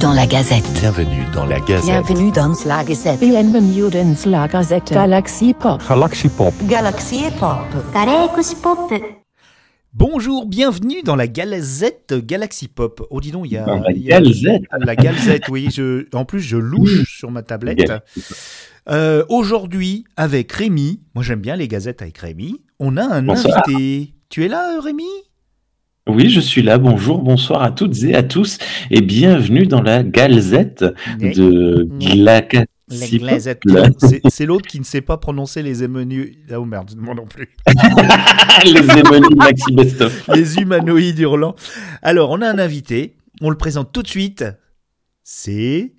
dans la Gazette. Bienvenue dans la Gazette. Bienvenue dans la Gazette. Bienvenue dans la Gazette. Galaxy Pop. Galaxy Pop. Galaxy Pop. Galaxy Pop. Bonjour, bienvenue dans la Gazette Galaxy Pop. Oh, dis donc, il y a. Dans la Gazette. La Gazette, oui. Je, en plus, je louche sur ma tablette. Euh, Aujourd'hui, avec Rémi, moi j'aime bien les gazettes avec Rémi, on a un Bonsoir. invité. Tu es là, Rémi? Oui, je suis là. Bonjour, bonsoir à toutes et à tous et bienvenue dans la Galzette de Glazettes. Pop. C'est l'autre qui ne sait pas prononcer les émenu... Oh merde, moi non plus. Les émonies Maxi Bestoff. Les humanoïdes hurlants. Alors, on a un invité. On le présente tout de suite. C'est.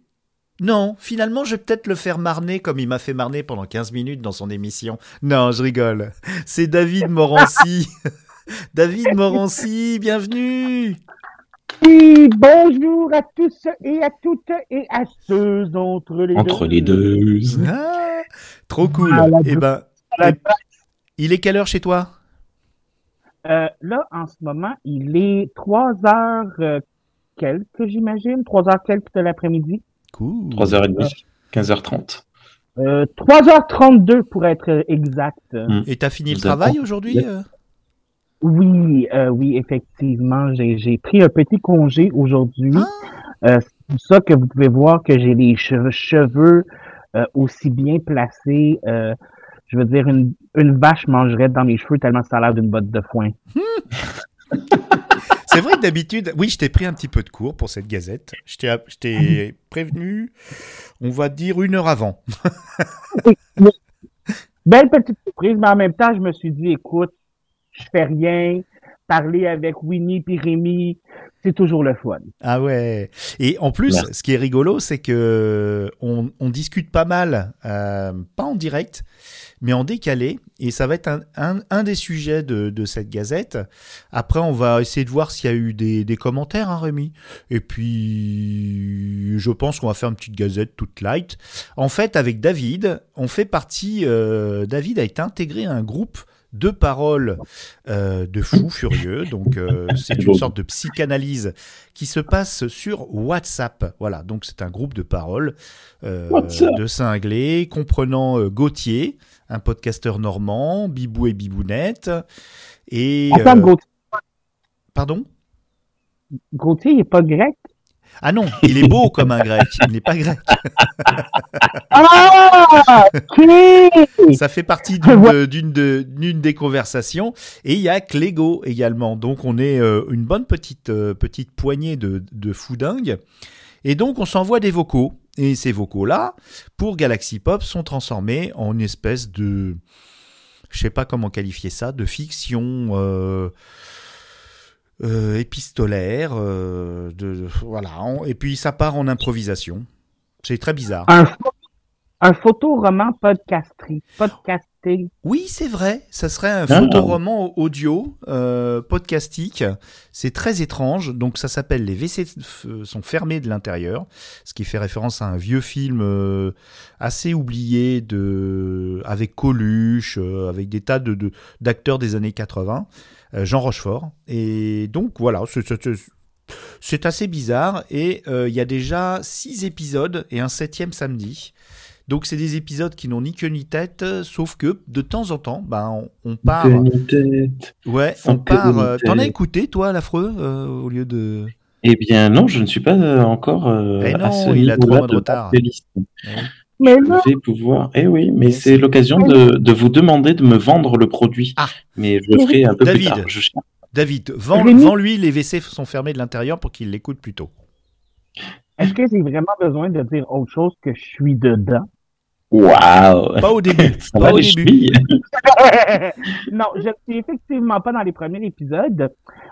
Non, finalement, je vais peut-être le faire marner comme il m'a fait marner pendant 15 minutes dans son émission. Non, je rigole. C'est David Morancy. David Morancy, bienvenue. Oui, bonjour à tous et à toutes et à ceux entre les Entre deux. les deux. Ah, trop cool. Ah, Eh ben, eh, il est quelle heure chez toi? Euh, là, en ce moment, il est 3 heures euh, quelques, j'imagine. 3 heures quelques de l'après-midi. Cool. 3h30, 15h30. Euh, 3h32 pour être exact. Et t'as fini le Vous travail aujourd'hui euh? Oui, euh, oui, effectivement, j'ai pris un petit congé aujourd'hui. Ah. Euh, c'est pour ça que vous pouvez voir que j'ai les cheveux, cheveux euh, aussi bien placés. euh, je veux dire, une, une vache mangerait dans mes cheveux tellement ça a l'air d'une botte de foin. C'est vrai que d'habitude, oui, je t'ai pris un petit peu de cours pour cette gazette. Je t'ai, je t'ai prévenu, on va dire une heure avant. Belle petite surprise, mais en même temps, je me suis dit, écoute, je fais rien. Parler avec Winnie puis Rémi, c'est toujours le fun. Ah ouais. Et en plus, ce qui est rigolo, c'est que on, on discute pas mal, euh, pas en direct, mais en décalé. Et ça va être un, un, un des sujets de, de cette gazette. Après, on va essayer de voir s'il y a eu des, des commentaires, hein, Rémi. Et puis, je pense qu'on va faire une petite gazette toute light. En fait, avec David, on fait partie. euh, David a été intégré à un groupe de paroles euh, de fous furieux. Donc, euh, c'est une sorte de psychanalyse qui se passe sur WhatsApp. Voilà, donc c'est un groupe de paroles euh, de cinglés comprenant Gauthier, un podcasteur normand, Bibou et Bibounette. Et. Attends, Gauthier, pardon? Gauthier, il est pas grec? Ah non, il est beau comme un grec, il n'est pas grec. Ah! Ça fait partie d'une de- d'une de- d'une des conversations. Et il y a Clégo également. Donc on est euh, une bonne petite, euh, petite poignée de, de fous dingues. Et donc on s'envoie des vocaux. Et ces vocaux-là, pour Galaxy Pop, sont transformés en une espèce de... Je sais pas comment qualifier ça, de fiction... euh, euh, épistolaire, euh, de, voilà, et puis ça part en improvisation. C'est très bizarre. Un, un photoroman podcasté. Podcasté. Oui, c'est vrai. Ça serait un Ah. photoroman audio euh, podcastique. C'est très étrange. Donc, ça s'appelle Les WC sont fermés de l'intérieur, ce qui fait référence à un vieux film euh, assez oublié de avec Coluche, euh, avec des tas de de- d'acteurs des années 80, euh, Jean Rochefort. Et donc voilà, c'est- assez bizarre. Et euh, il y a déjà six épisodes et un septième samedi. Donc c'est des épisodes qui n'ont ni queue ni tête, euh, sauf que de temps en temps, ben, on, on part. Que ni tête. Ouais, sans on part. euh, T'en as écouté, toi, l'affreux, euh, au lieu de. Eh bien, non, je ne suis pas euh, encore euh, Eh non, à ce il a trois mois de retard. Mais Je vais pouvoir. Eh oui, mais c'est l'occasion de, de vous demander de me vendre le produit. Ah. Mais je le ferai un peu David. plus tard. Je David, vends- vends-lui les WC sont fermés de l'intérieur pour qu'il l'écoute plus tôt. est-ce que j'ai vraiment besoin de dire autre chose que je suis dedans? Waouh Pas au début. Ça pas va au les début. non, je ne suis effectivement pas dans les premiers épisodes.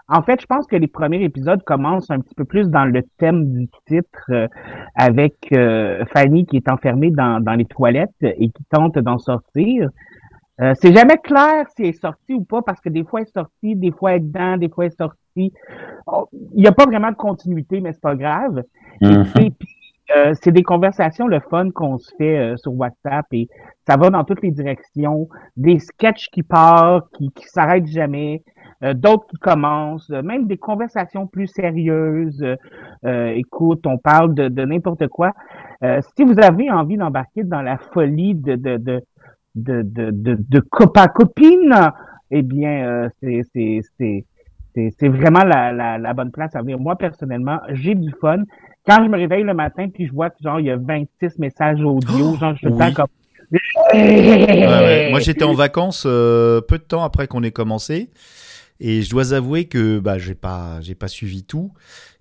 En fait, je pense que les premiers épisodes commencent un petit peu plus dans le thème du titre, euh, avec euh, Fanny qui est enfermée dans, dans les toilettes et qui tente d'en sortir. Euh, c'est jamais clair si elle est sortie ou pas, parce que des fois elle est sortie, des fois elle est dedans, des fois elle est sortie. Oh, Il n'y a pas vraiment de continuité, mais c'est pas grave. Et puis, euh, c'est des conversations, le fun qu'on se fait euh, sur WhatsApp et ça va dans toutes les directions. Des sketchs qui partent, qui, qui s'arrêtent jamais. euh, d'autres qui commencent, euh, même des conversations plus sérieuses. Euh, écoute, on parle de, de n'importe quoi. Si vous avez envie d'embarquer dans la folie de de de de de, de, copine, eh bien, c'est c'est vraiment la, la, la bonne place à venir. Moi, personnellement, j'ai du fun. Quand je me réveille le matin puis je vois que genre il y a 26 messages audio, genre je suis oui. comme Ouais, ouais. Moi, j'étais en vacances euh, peu de temps après qu'on ait commencé. Et je dois avouer que bah, j'ai pas, j'ai pas suivi tout.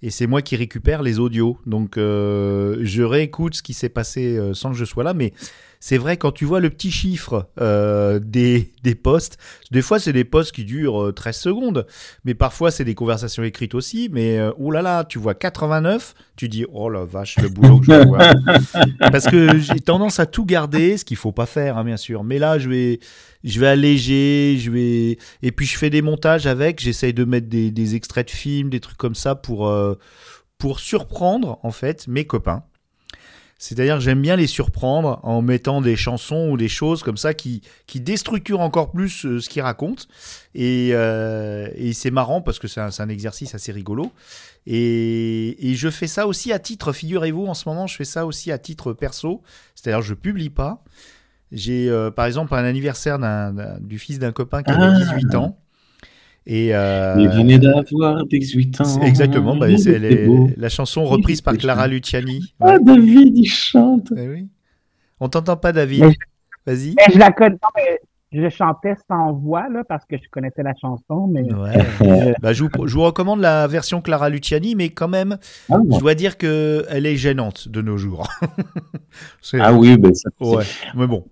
Et c'est moi qui récupère les audios. Donc, euh, je réécoute ce qui s'est passé euh, sans que je sois là. Mais c'est vrai, quand tu vois le petit chiffre euh, des, des posts, des fois, c'est des posts qui durent euh, 13 secondes. Mais parfois, c'est des conversations écrites aussi. Mais, euh, oh là là, tu vois 89, tu dis, oh la vache, le boulot que je avoir. Parce que j'ai tendance à tout garder, ce qu'il faut pas faire, hein, bien sûr. Mais là, je vais, je vais alléger, je vais, et puis je fais des montages avec. J'essaye de mettre des, des extraits de films, des trucs comme ça pour euh, pour surprendre en fait mes copains. C'est-à-dire que j'aime bien les surprendre en mettant des chansons ou des choses comme ça qui, qui déstructurent encore plus euh, ce qu'ils racontent. Et, euh, et c'est marrant parce que c'est un, un exercice assez rigolo. Et, et je fais ça aussi à titre, figurez-vous, en ce moment, je fais ça aussi à titre perso. C'est-à-dire je publie pas. J'ai euh, par exemple un anniversaire d'un- d'un- du fils d'un copain qui avait Ah. 18 ans. Et euh, Il venait d'avoir 18 ans. exactement, bah, c'est les- la chanson reprise par Clara Luciani. Ah, David, il chante. Eh oui. On t'entend pas, David. Vas-y. Je la connais. non, mais je chantais sans voix là parce que je connaissais la chanson, mais Ouais. euh, Bah, je, vous, je vous recommande la version Clara Luciani, mais quand même, Ah, je dois dire que elle est gênante de nos jours. Ah oui, ben ça. ouais. Mais bon.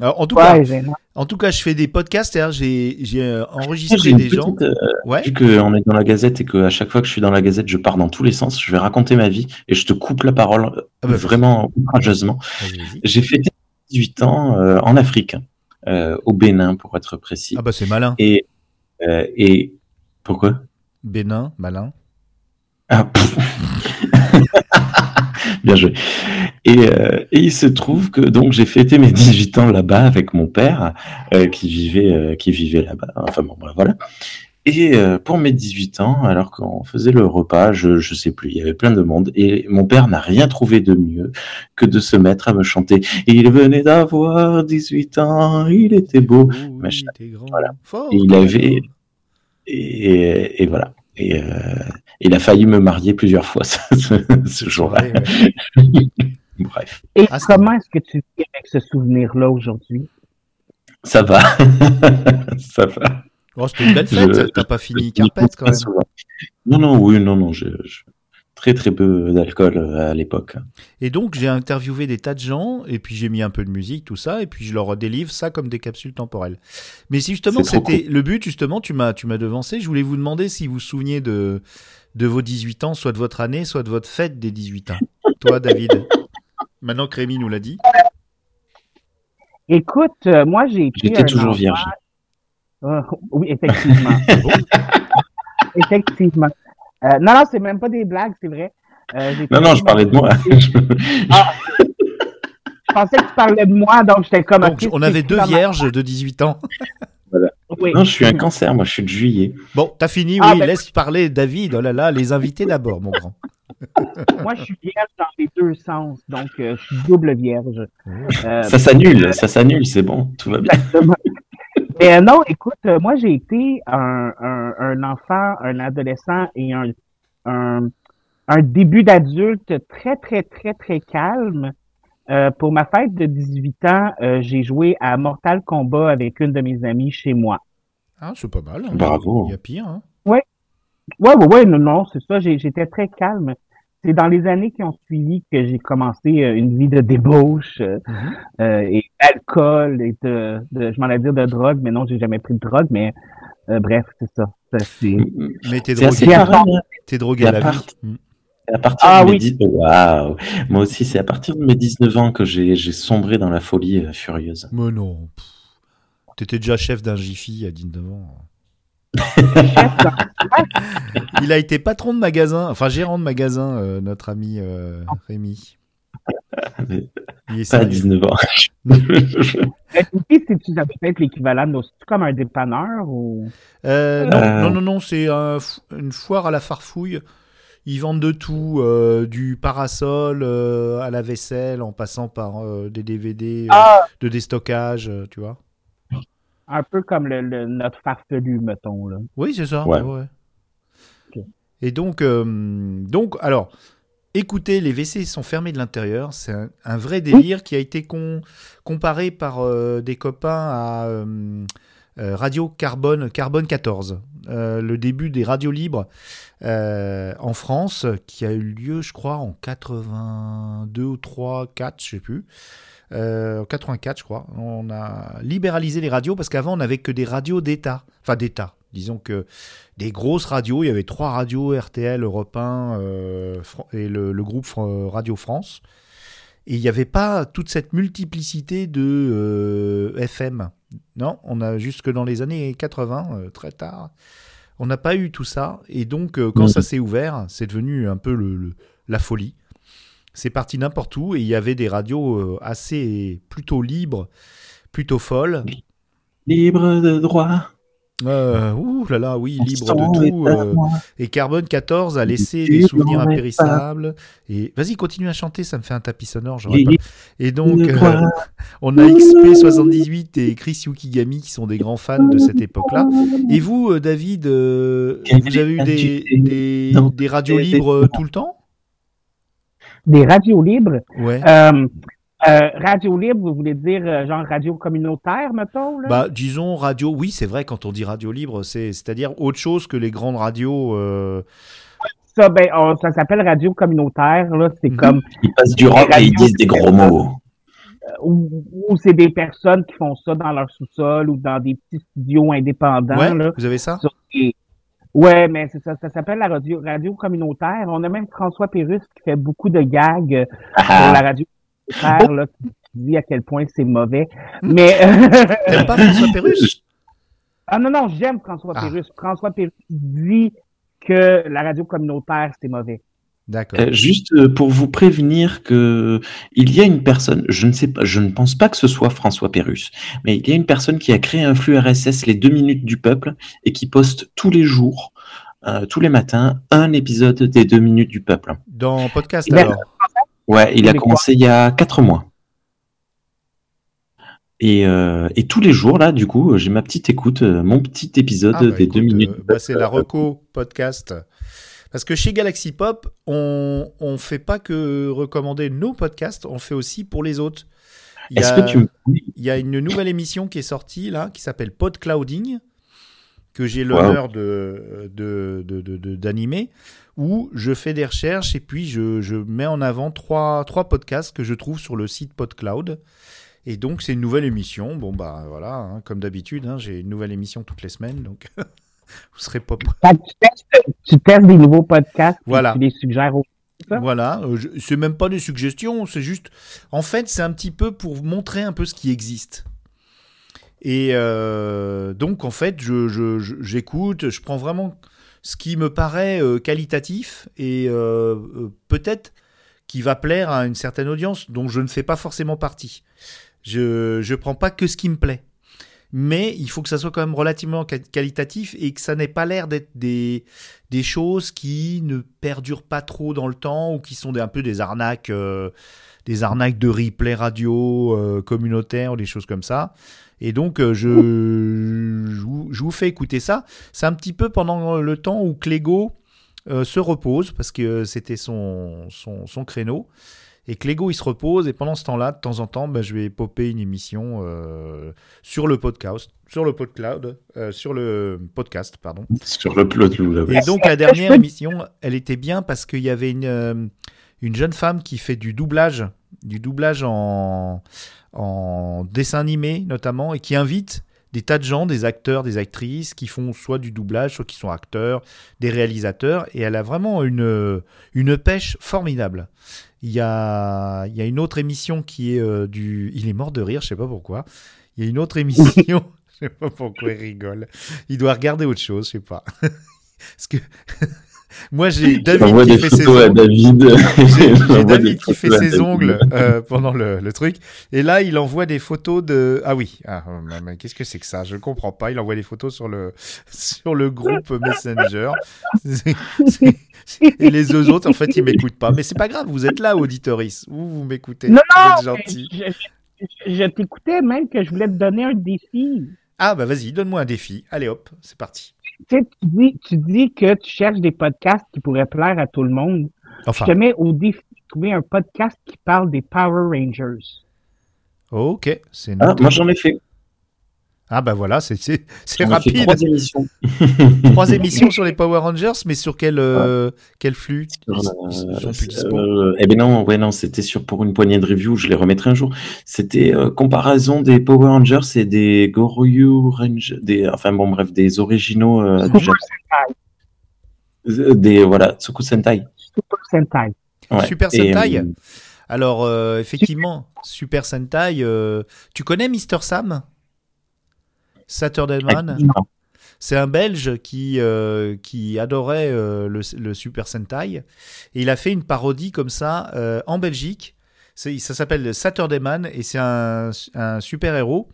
Alors, en tout ouais, cas, en tout cas, je fais des podcasts. J'ai euh, J'ai enregistré des gens. euh, Ouais. Vu qu'on est dans la gazette et qu'à chaque fois que je suis dans la gazette, je pars dans tous les sens, je vais raconter ma vie et je te coupe la parole euh, Ah bah, vraiment vas-y. J'ai fêté 18 ans euh, en Afrique, euh, au Bénin pour être précis. Ah bah c'est malin. Et, et pourquoi? Bénin, malin. Ah. Bien joué. Et, euh, et il se trouve que donc j'ai fêté mes 18 ans là-bas avec mon père euh, qui vivait euh, qui vivait là-bas. Enfin bon, bah, voilà. Et pour mes 18 ans, alors qu'on faisait le repas, je je sais plus, il y avait plein de monde et mon père n'a rien trouvé de mieux que de se mettre à me chanter. Il venait d'avoir 18 ans, il était beau. Oh, machin. t'es grand, Voilà. fort, Et il avait- Et, et voilà. Et euh, il a failli me marier plusieurs fois ce, jour-là. Ouais, ouais. Bref, Et Ah, comment est-ce que tu vis avec ce souvenir-là aujourd'hui? ça va. ça va. Oh, c'était une belle Je- fête. T'as pas fini carpette quand même. souvent. Non, non, oui, non, non. Je, je- Très, très peu d'alcool euh, à l'époque. Et donc, j'ai interviewé des tas de gens, et puis j'ai mis un peu de musique, tout ça, et puis je leur délivre ça comme des capsules temporelles. Mais si justement, c'était le but, justement, tu m'as, tu m'as devancé, je voulais vous demander si vous vous souveniez de, de vos 18 ans, soit de votre année, soit de votre fête des 18 ans. Toi, David. Maintenant que Rémi nous l'a dit. Écoute, euh, moi j'ai été J'étais toujours enfant- vierge. Euh, oui, effectivement. Effectivement. Euh, non, non, c'est même pas des blagues, c'est vrai. Euh, Non, non, je parlais de moi. Ah, je pensais que tu parlais de moi, donc j'étais comme. Donc, on avait deux vierges de 18 ans. Oui. non, je suis un cancer, moi, je suis de juillet. Bon, t'as fini, Ah, oui, ben- laisse parler David. Oh là là, les invités d'abord, mon grand. Moi, je suis vierge dans les deux sens, donc euh, je suis double vierge. Euh, Ça s'annule, ça s'annule, c'est bon, tout va bien. Exactement. Mais euh, non, écoute, euh, moi j'ai été un, un, un enfant, un adolescent et un, un, un début d'adulte très, très, très, très calme. Euh, pour ma fête de 18 ans, euh, j'ai joué à Mortal Kombat avec une de mes amies chez moi. Ah, c'est pas mal. hein. Bravo. Il y a pire. Hein. Ouais, ouais, ouais, non, non, c'est ça, j'ai- j'étais très calme. C'est dans les années qui ont suivi que j'ai commencé euh, une vie de débauche euh, Mhm. euh, et d'alcool et de, de je m'en allais dire de drogue, mais non, j'ai jamais pris de drogue, mais euh, bref, c'est ça. Ça, c'est- Mais t'es C'est assez drogué, t'es drogué à la à vie. part- Mm. À partir Ah de mes oui. 10 Waouh. Moi aussi, c'est à partir de mes 19 ans que j'ai j'ai sombré dans la folie euh, furieuse. Mais non. T'étais déjà chef d'un Jiffy à 19 ans. Il a été patron de magasin, enfin gérant de magasin, euh, notre ami euh, Rémi. Il est Pas à sérieux. 19 ans. Mais aussi, c'est tu avais peut-être l'équivalent de c'est comme un dépanneur ou? Euh, non, Euh. non, non, non, c'est un une foire à la farfouille. Ils vendent de tout, euh, du parasol euh, à la vaisselle, en passant par euh, des DVD euh, Ah, de déstockage, euh, tu vois. Un peu comme le, le- notre farfelu, mettons. Là. Oui, c'est ça. Ouais. ouais. Ok. Et donc, euh, donc, alors, écoutez, les WC sont fermés de l'intérieur. C'est un, un vrai délire qui a été con- comparé par euh, des copains à euh, Radio Carbone, Carbone 14, euh, le début des radios libres euh, en France, qui a eu lieu, je crois, en 82 ou 3, 4, je sais plus. Euh, en 84, je crois. On a libéralisé les radios parce qu'avant, on n'avait que des radios d'État. Enfin, d'État. Disons que des grosses radios, il y avait trois radios, RTL, Europe 1 euh, et le, le groupe Fran- Radio France. Et il n'y avait pas toute cette multiplicité de euh, FM. Non, on a jusque dans les années 80, euh, très tard, on n'a pas eu tout ça. Et donc, euh, quand ça s'est ouvert, c'est devenu un peu le, le- la folie. C'est parti n'importe où et il y avait des radios euh, assez plutôt libres, plutôt folles. Libre de droit. Euh, ouh là là, oui, libre de tout. euh, et Carbone 14 a laissé des souvenirs impérissables. Et vas-y, continue à chanter, ça me fait un tapis sonore. pas- Et donc, euh, on a XP78 et Chris Yukigami qui sont des grands fans de cette époque-là. Et vous, David, vous avez eu des, radios libres tout le temps? Des radios libres. Ouais. Euh, euh, radio libre, vous voulez dire euh, genre radio communautaire, mettons? Là? Bah, disons radio, oui, c'est vrai, quand on dit radio libre, c'est- c'est-à-dire autre chose que les grandes radios. euh, Ça, ben, on- ça s'appelle radio communautaire. Là, c'est Mhm. comme Ils passent du rock et ils disent des gros mots. où, où c'est des personnes qui font ça dans leur sous-sol ou dans des petits studios indépendants. ouais, là. vous avez ça? Sur des- Ouais, mais c'est ça, ça s'appelle la radio, radio communautaire. On a même François Pérus qui fait beaucoup de gags euh, sur Ah, la radio communautaire, là, qui dit à quel point c'est mauvais. Hmm. Mais T'aimes pas François Pérus ah non non, j'aime François Ah. Pérus. François Pérus dit que la radio communautaire c'est mauvais. D'accord. Euh, juste euh, pour vous prévenir que il y a une personne, je ne sais pas, je ne pense pas que ce soit François Pérus, mais il y a une personne qui a créé un flux RSS les deux minutes du peuple et qui poste tous les jours, euh, tous les matins, un épisode des deux minutes du peuple. Dans podcast alors Ouais, il a commencé il y a quatre mois. Et, euh, et tous les jours, là, du coup, j'ai ma petite écoute, mon petit épisode Ah, bah, des écoute, deux minutes. bah, c'est la Reco podcast. Parce que chez Galaxy Pop, on on fait pas que recommander nos podcasts, on fait aussi pour les autres. Il y, a, que tu il y a une nouvelle émission qui est sortie là, qui s'appelle Podclouding, que j'ai l'honneur de de- de- de- de- d'animer, où je fais des recherches et puis je, je mets en avant trois, trois podcasts que je trouve sur le site PodCloud. Et donc c'est une nouvelle émission. Bon bah voilà, hein, comme d'habitude, hein, j'ai une nouvelle émission toutes les semaines, donc vous serez pas tu, testes, des nouveaux podcasts et Voilà. tu les suggères aux? Voilà, euh, c'est même pas des suggestions, c'est juste. En fait, c'est un petit peu pour montrer un peu ce qui existe. Et euh, donc, en fait, je- je- je- j'écoute, je, prends vraiment ce qui me paraît euh, qualitatif et euh, peut-être qui va plaire à une certaine audience dont je ne fais pas forcément partie. Je je prends pas que ce qui me plaît. Mais il faut que ça soit quand même relativement quali- qualitatif et que ça n'ait pas l'air d'être des, des choses qui ne perdurent pas trop dans le temps ou qui sont un peu des arnaques, euh, des arnaques de replay radio euh, communautaire ou des choses comme ça. Et donc, euh, je, je, vous, fais écouter ça. C'est un petit peu pendant le temps où Clégo se repose, parce que c'était son, son, son créneau. Et Clégo, il se repose, et pendant ce temps-là, de temps en temps, bah, je vais popper une émission euh, sur le podcast, sur le podcloud, euh, sur le podcast, pardon. sur le Et donc la que dernière émission, elle était bien parce qu'il y avait une, euh, une jeune femme qui fait du doublage, du doublage en, en dessin animé notamment, et qui invite des tas de gens, des acteurs, des actrices, qui font soit du doublage, soit qui sont acteurs, des réalisateurs, et elle a vraiment une, une pêche formidable. Il y a, il y a une autre émission qui est euh, du... Il est mort de rire, je sais pas pourquoi. Il y a une autre émission, je sais pas pourquoi il rigole. Il doit regarder autre chose, je sais pas. Parce que Moi, j'ai David qui fait ses ongles. David. J'ai j'ai J'envoie des David qui fait photos à ses David. ongles euh, pendant le, le truc. Et là, il envoie des photos de. Ah oui. Ah, mais- mais qu'est-ce que c'est que ça? Je ne comprends pas. Il envoie des photos sur le sur le groupe Messenger. Et les deux autres, en fait, ils m'écoutent pas. Mais c'est pas grave. Vous êtes là, auditoris. Vous, vous m'écoutez. Non, Vous non, êtes gentil. je, je- je t'écoutais même que je voulais te donner un défi. Ah bah vas-y, donne-moi un défi. Allez hop, c'est parti. Tu sais, tu dis, tu dis que tu cherches des podcasts qui pourraient plaire à tout le monde. Enfin, Je te mets au défi de trouver un podcast qui parle des Power Rangers. ok, c'est Ah, moi j'en ai fait. Ah bah voilà, c'est c'est c'est J'en ai fait rapide. trois émissions. Trois émissions sur les Power Rangers, mais sur quel euh, quel flux euh, euh, eh ben non, ouais non, c'était sur pour une poignée de review. Je les remettrai un jour. C'était euh, comparaison des Power Rangers et des Goryu Rangers, des enfin bon bref des originaux euh. Euh, Des voilà Tsuku Sentai. Super Sentai. Ouais. Super Sentai euh, Alors euh, effectivement, Super Sentai. euh, tu connais Mister Sam? Saturday Man. C'est un Belge qui, euh, qui adorait euh, le, le Super Sentai. Et il a fait une parodie comme ça euh, en Belgique. Ça s'appelle Saturday Man et c'est un, un super-héros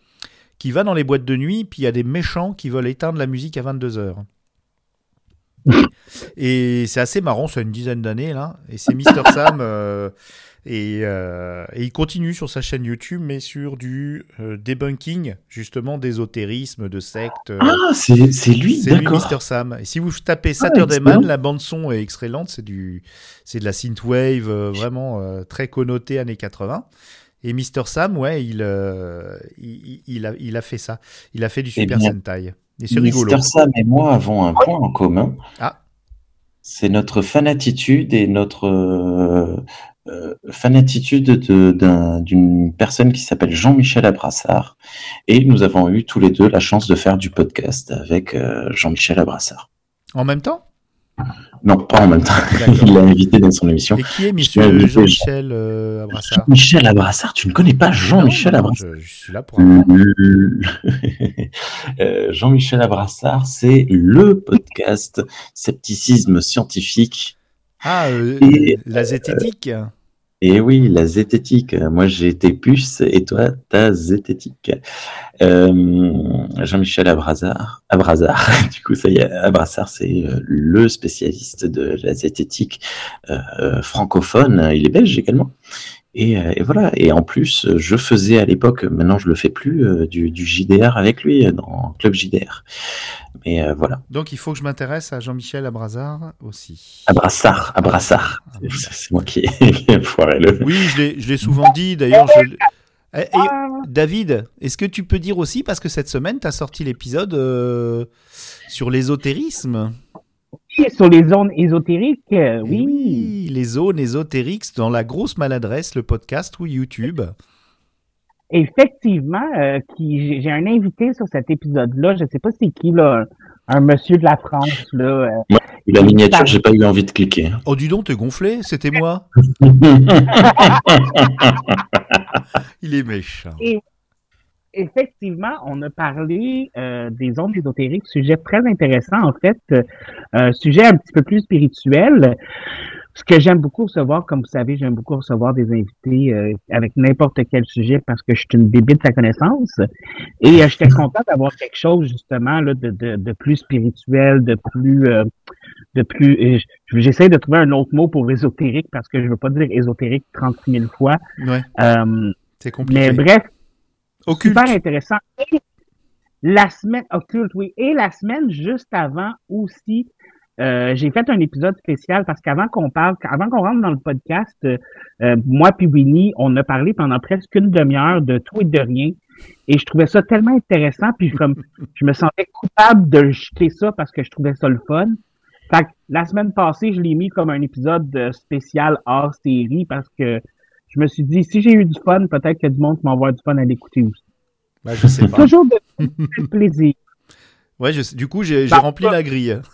qui va dans les boîtes de nuit, puis il y a des méchants qui veulent éteindre la musique à 22h. et c'est assez marrant, ça a une dizaine d'années là. Et c'est Mister Sam. euh, et, euh, et il continue sur sa chaîne YouTube, mais sur du euh, debunking, justement, d'ésotérisme, de sectes. euh, Ah, c'est lui, c'est lui. Mister Sam. Et si vous tapez Saturday excellent. Man, la bande son est excellente. C'est du, c'est de la synthwave euh, vraiment euh, très connotée années 80. Et Mister Sam, ouais, il, euh, il, il- a, il a fait ça. Il a fait du Eh Super bien, Sentai. Et c'est rigolo. Mister Sam et moi avons un point en commun. Ah. C'est notre fanatitude et notre euh, euh, fanatitude de- d'un- d'une personne qui s'appelle Jean-Michel Abrassard. Et nous avons eu tous les deux la chance de faire du podcast avec euh, Jean-Michel Abrassard. En même temps? Non, pas en même temps. Il l'a invité dans son émission. Et qui est inviter Jean-Michel euh, Abrassard? Jean-Michel Abrassard, tu ne connais pas Jean-Michel Abrassard? je, je suis là pour apprendre. Euh, Jean-Michel Abrassard, c'est le podcast scepticisme scientifique. Ah, euh, Et, la zététique? Et oui, la zététique. Moi, j'ai été puce et toi, ta zététique. Euh, Jean-Michel Abrassard, Abrassard, du coup, ça y est, c'est euh, le spécialiste de la zététique euh, francophone. Il est belge également. Et, euh, et voilà. Et en plus, je faisais à l'époque, maintenant je le fais plus, euh, du, du JDR avec lui euh, dans Club JDR. Mais euh, voilà. Donc il faut que je m'intéresse à Jean-Michel Abrassard aussi. Abrassard, Abrassard. C'est c'est moi qui ai, foiré le. Oui, je l'ai- je l'ai souvent dit, d'ailleurs. je- Et, et, David, est-ce que tu peux dire aussi, parce que cette semaine, tu as sorti l'épisode euh, sur l'ésotérisme? Et sur les zones ésotériques, euh, Eh oui. oui, les zones ésotériques dans la grosse maladresse, le podcast ou YouTube. Effectivement, euh, qui, j'ai- un invité sur cet épisode-là. Je sais pas c'est qui, là, un, un monsieur de la France, là. euh, La miniature, j'ai pas eu envie de cliquer. Oh, dis donc, t'es gonflé, c'était moi. Il est méchant. Effectivement, on a parlé euh, des ondes ésotériques, sujet très intéressant en fait, euh, sujet un petit peu plus spirituel. Ce que j'aime beaucoup recevoir, comme vous savez, j'aime beaucoup recevoir des invités euh, avec n'importe quel sujet parce que je suis une bébite de la connaissance. Et j'étais content d'avoir quelque chose justement là, de, de, de plus spirituel, de plus de plus. J'essaie de trouver un autre mot pour ésotérique parce que je veux pas dire ésotérique 36 000 fois. Ouais, c'est compliqué. mais bref, Occulte. super intéressant. Et la semaine occulte, oui. Et la semaine juste avant aussi, euh, j'ai fait un épisode spécial parce qu'avant qu'on parle, avant qu'on rentre dans le podcast, euh, euh, moi puis Winnie, on a parlé pendant presque une demi-heure de tout et de rien. Et je trouvais ça tellement intéressant, puis comme je me sentais coupable de jeter ça parce que je trouvais ça le fun. Fait que la semaine passée, je l'ai mis comme un épisode euh, spécial hors série parce que je me suis dit, si j'ai eu du fun, peut-être que du monde va avoir du fun à l'écouter aussi. Bah, je sais pas. Toujours de, plaisir. Ouais, je du coup, j'ai Bah, rempli la grille.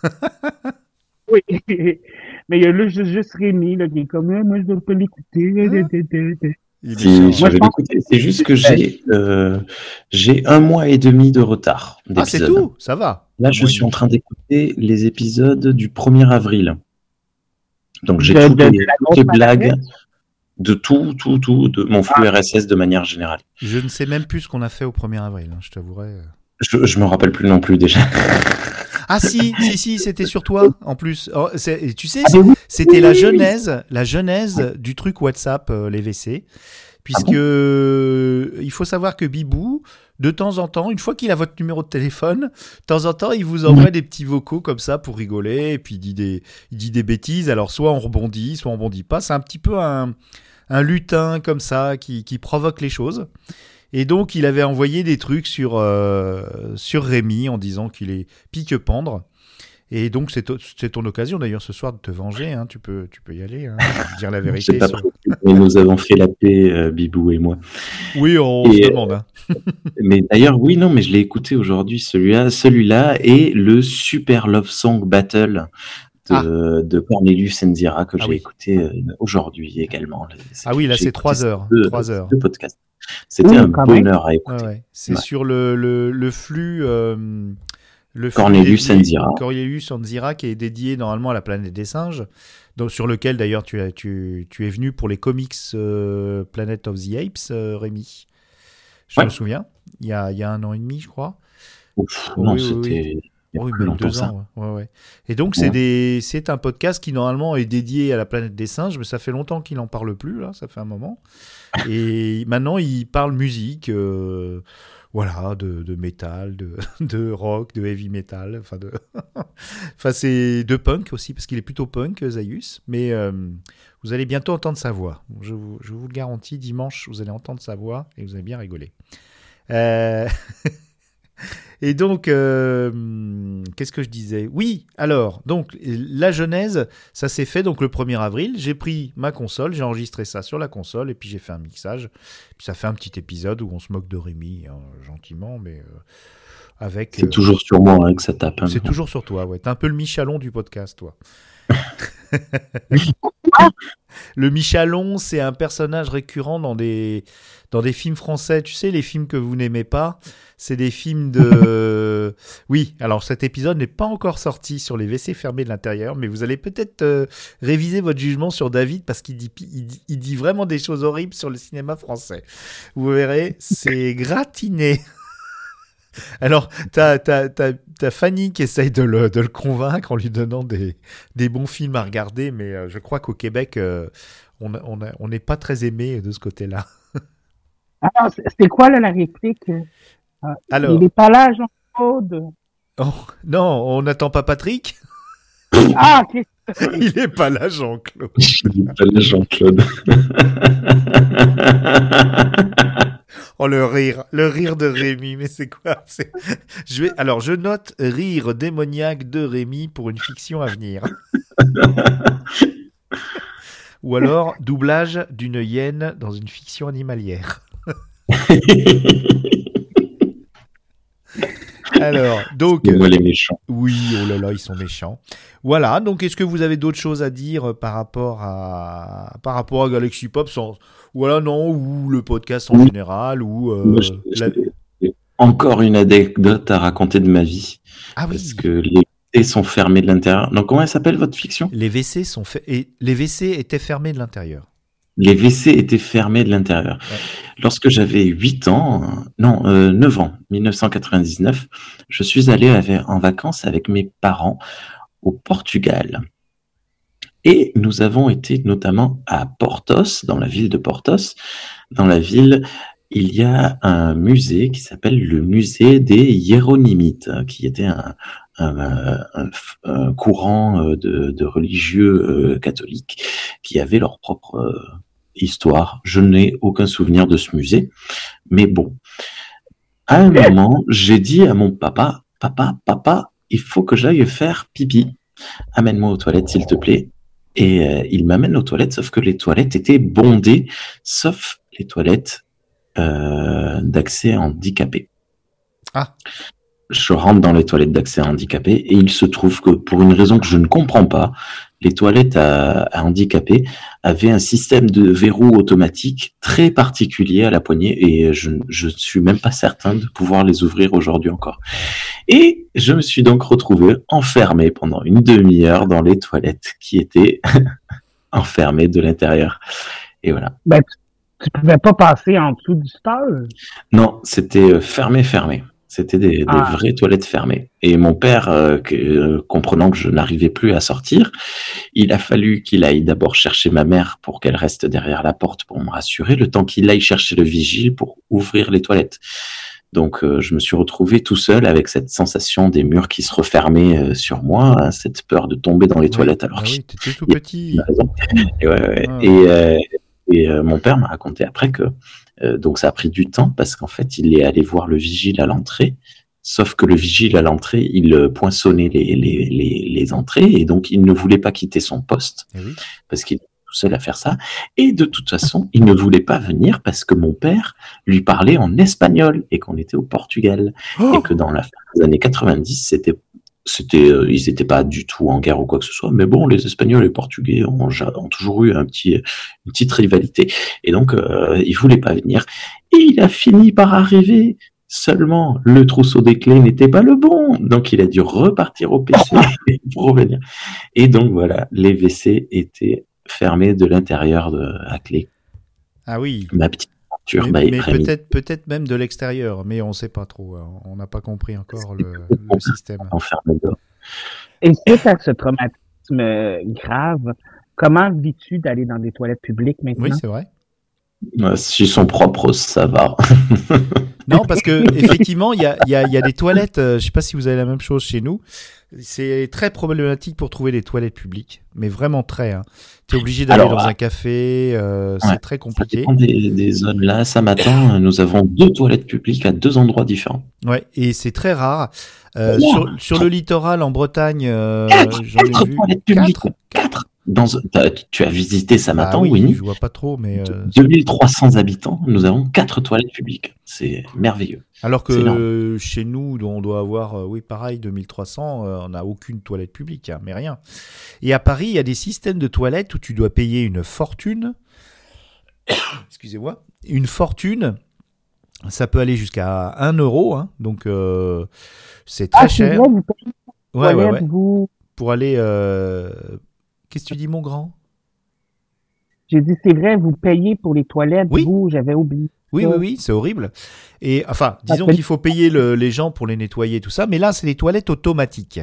Oui. Mais il y a là juste, juste Rémi là, qui est comme, Ah, moi, je ne veux pas l'écouter. C'est juste que j'ai euh, j'ai un mois et demi de retard. Ah, c'est tout Ça va. Là, Un je suis en train d'écouter les épisodes du 1er avril. Donc j'ai toutes les, toutes blagues de tout, tout, tout, de mon flux RSS de manière générale. Je ne sais même plus ce qu'on a fait au 1er avril, hein, je t'avouerai. Je, je me rappelle plus non plus déjà. Ah si, si, si, c'était sur toi, en plus. Oh, tu sais, Ah, c'était genèse, la genèse du truc WhatsApp, euh, les WC. Puisque euh, il faut savoir que Bibou, de temps en temps, une fois qu'il a votre numéro de téléphone, de temps en temps, il vous envoie des petits vocaux comme ça pour rigoler, et puis il dit des, il dit des bêtises. Alors soit on rebondit, soit on rebondit pas. C'est un petit peu un, un lutin comme ça qui, qui provoque les choses. Et donc il avait envoyé des trucs sur, euh, sur Rémi en disant qu'il est pique-pendre. Et donc c'est to- c'est ton occasion d'ailleurs ce soir de te venger. Hein. Tu peux, tu peux y aller, hein, dire la vérité. pas sur- mais nous avons fait la paix, euh, Bibou et moi. Oui, on Et, se euh, demande. hein. Mais d'ailleurs, oui, non, mais je l'ai écouté aujourd'hui, celui-là, celui-là et le Super Love Song Battle de, de Cornelius Enzira que Ah j'ai oui. écouté euh, aujourd'hui également. Ah oui, là c'est écouté trois ces heures. deux- Trois heures. deux podcasts. C'était Oui, un bonheur à écouter. ouais. C'est Ouais. sur le, le, le flux. euh, le Cornelius Enzira. Cornelius Enzira qui est dédié normalement à la planète des singes, donc, sur lequel d'ailleurs tu, as- tu, tu es venu pour les comics euh, Planet of the Apes, euh, Rémi. Je Ouais. me souviens, il y, a, il y a un an et demi, je crois. Ouf, Oui, non, oui, c'était Oui, même deux ans. ouais. Ouais, ouais. Et donc, c'est un podcast qui normalement est dédié à la planète des singes, mais ça fait longtemps qu'il n'en parle plus, là, ça fait un moment. Et maintenant, il parle musique, euh, voilà, de, de métal, de, rock, de heavy metal, enfin, de, enfin, c'est de punk aussi, parce qu'il est plutôt punk, Zaius. Mais euh, vous allez bientôt entendre sa voix. Je vous, je vous le garantis, dimanche, vous allez entendre sa voix et vous allez bien rigoler. Euh, Et donc, euh, qu'est-ce que je disais? Oui, alors, donc, la genèse, ça s'est fait donc le 1er avril. J'ai pris ma console, j'ai enregistré ça sur la console, et puis j'ai fait un mixage. Puis ça fait un petit épisode où on se moque de Rémi, hein, gentiment, mais euh, avec. C'est euh, toujours sur moi hein, que ça tape. hein. c'est toujours sur toi, ouais. T'es un peu le Michalon du podcast, toi. le Michalon, c'est un personnage récurrent dans des, dans des films français. Tu sais, les films que vous n'aimez pas, c'est des films de. oui, alors cet épisode n'est pas encore sorti sur les WC fermés de l'intérieur, mais vous allez peut-être euh, réviser votre jugement sur David parce qu'il dit, il dit, il dit vraiment des choses horribles sur le cinéma français. Vous verrez, c'est gratiné. Alors, t'as, t'as, t'as, t'as Fanny qui essaye de le, de le convaincre en lui donnant des, des bons films à regarder, mais euh, je crois qu'au Québec, euh, on a- on n'est pas très aimé de ce côté-là. Alors, c'est- c'était quoi là, la réplique? Ah, Alors, Il n'est pas là, Jean-Claude? oh, non, on n'attend pas Patrick? Ah. Il est pas là, Jean-Claude. Je dis pas le Jean-Claude. Oh, le rire, le rire de Rémi, mais c'est quoi? Je vais... Alors, je note rire démoniaque de Rémi pour une fiction à venir. Ou alors, doublage d'une hyène dans une fiction animalière. Alors, donc, moi, les méchants. oui, oh là là, ils sont méchants. Voilà, donc est-ce que vous avez d'autres choses à dire euh, par rapport à par rapport à Galaxy Pop sans voilà non ou le podcast en Oui. général ou euh, Moi, la- encore une anecdote à raconter de ma vie. ah oui, Parce que les WC sont fermés de l'intérieur. Donc, comment elle s'appelle votre fiction? Les WC sont et les WC étaient fermés de l'intérieur. Les WC étaient fermés de l'intérieur. Ouais. Lorsque j'avais 8 ans, euh, non, euh, 9 ans, 1999, je suis allé avec- en vacances avec mes parents au Portugal. Et nous avons été notamment à Portos, dans la ville de Portos. Dans la ville, il y a un musée qui s'appelle le musée des Hiéronymites, qui était un, courant euh, de, religieux euh, catholiques qui avaient leur propre euh, histoire. Je n'ai aucun souvenir de ce musée, mais bon. À un moment, j'ai dit à mon papa, papa, papa, il faut que j'aille faire pipi. Amène-moi aux toilettes, s'il te plaît. Et il m'amène aux toilettes, sauf que les toilettes étaient bondées, sauf les toilettes d'accès handicapé. Ah. Je rentre dans les toilettes d'accès handicapé et il se trouve que pour une raison que je ne comprends pas, les toilettes à, à handicapés avaient un système de verrou automatique très particulier à la poignée et je je suis même pas certain de pouvoir les ouvrir aujourd'hui encore. Et je me suis donc retrouvé enfermé pendant une demi-heure dans les toilettes qui étaient enfermées de l'intérieur. Et voilà. Ben, tu, pouvais pas passer en dessous du stall. Non, c'était euh, fermé, fermé. C'était des, des Ah. vraies toilettes fermées. Et mon père, euh, que- euh, comprenant que je n'arrivais plus à sortir, il a fallu qu'il aille d'abord chercher ma mère pour qu'elle reste derrière la porte pour me rassurer, le temps qu'il aille chercher le vigile pour ouvrir les toilettes. Donc euh, je me suis retrouvé tout seul avec cette sensation des murs qui se refermaient euh, sur moi, hein, cette peur de tomber dans les toilettes alors Ah qu'il oui, tout petit. Et, ouais, ouais. Ah. et, euh, et, euh, mon père m'a raconté après que euh, donc ça a pris du temps parce qu'en fait il est allé voir le vigile à l'entrée. Sauf que le vigile à l'entrée, il euh, poinçonnait les, les, les, les entrées et donc il ne voulait pas quitter son poste Eh parce qu'il était tout seul à faire ça. Et de toute façon, il ne voulait pas venir parce que mon père lui parlait en espagnol et qu'on était au Portugal Oh et que dans la fin des années 90, c'était c'était euh, ils n'étaient pas du tout en guerre ou quoi que ce soit mais bon les espagnols et les portugais ont, ont toujours eu un petit une petite rivalité. Et donc euh, il voulait pas venir. Et il a fini par arriver. Seulement le trousseau des clés n'était pas le bon. Donc il a dû repartir au PC pour revenir. Et donc voilà les WC étaient fermés de l'intérieur de à clé. Ah oui. ma petite Mais, mais peut-être peut-être même de l'extérieur, mais on sait pas trop. hein. On n'a pas compris encore le, le système. Et suite à ce traumatisme grave, comment vis-tu d'aller dans des toilettes publiques maintenant? Oui, c'est vrai. S'ils sont propres, ça va. Non, parce que effectivement, il y a, y, a, y a des toilettes. euh, je sais pas si vous avez la même chose chez nous. C'est très problématique pour trouver des toilettes publiques, mais vraiment très. Hein. Tu es obligé d'aller dans ah, un café, euh, c'est très Ça compliqué. dépend des, des zones. Là, ça matin, nous avons deux toilettes publiques à deux endroits différents. Ouais, et c'est très rare. Euh, sur, sur le littoral en Bretagne, euh, Quatre, j'en ai vu toilettes publiques. quatre. Quatre. Dans, t'as- tu as visité ça Ah matin, oui, Winnie. je vois pas trop, mais euh, 2300 habitants, nous avons quatre toilettes publiques. C'est merveilleux. alors que euh, chez nous, on doit avoir, euh, oui, pareil, 2300, euh, on n'a aucune toilette publique, hein, mais rien. Et à Paris, il y a des systèmes de toilettes où tu dois payer une fortune. Excusez-moi, une fortune. Ça peut aller jusqu'à 1 euro, hein, donc euh, c'est très Ah, cher. vrai, vous Ouais, ouais, toilettes, ouais. vous. Pour aller. euh, Qu'est-ce que tu dis, mon grand? J'ai dit, c'est vrai, vous payez pour les toilettes, Oui. vous, j'avais oublié. Oui, oui, oui, c'est horrible. Et enfin, disons qu'il faut payer le- les gens pour les nettoyer, tout ça, mais là, c'est des toilettes automatiques.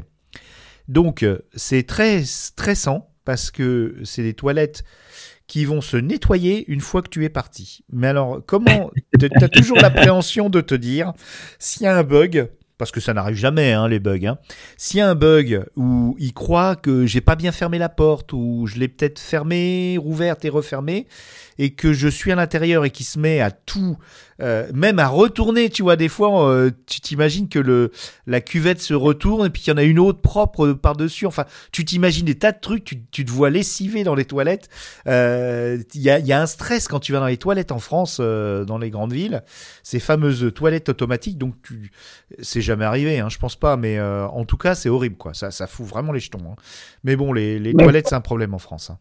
Donc, euh, c'est très stressant parce que c'est des toilettes qui vont se nettoyer une fois que tu es parti. Mais alors, comment Tu as toujours l'appréhension de te dire, s'il y a un bug, parce que ça n'arrive jamais, hein, les bugs, hein, s'il y a un bug où il croit que j'ai pas bien fermé la porte, ou je l'ai peut-être fermée, rouverte et refermée, et que je suis à l'intérieur et qui se met à tout, euh, même à retourner, tu vois, des fois, euh, tu t'imagines que le la cuvette se retourne et puis qu'il y en a une autre propre par-dessus. Enfin, tu t'imagines des tas de trucs, tu, tu te vois lessiver dans les toilettes. Euh, Il y, a, il y a un stress quand tu vas dans les toilettes en France, euh, dans les grandes villes, ces fameuses toilettes automatiques. Donc, tu, c'est jamais arrivé, hein, je pense pas, mais euh, en tout cas, c'est horrible, quoi. Ça, ça fout vraiment les jetons. hein. Mais bon, les, les Mais- toilettes, c'est un problème en France. hein.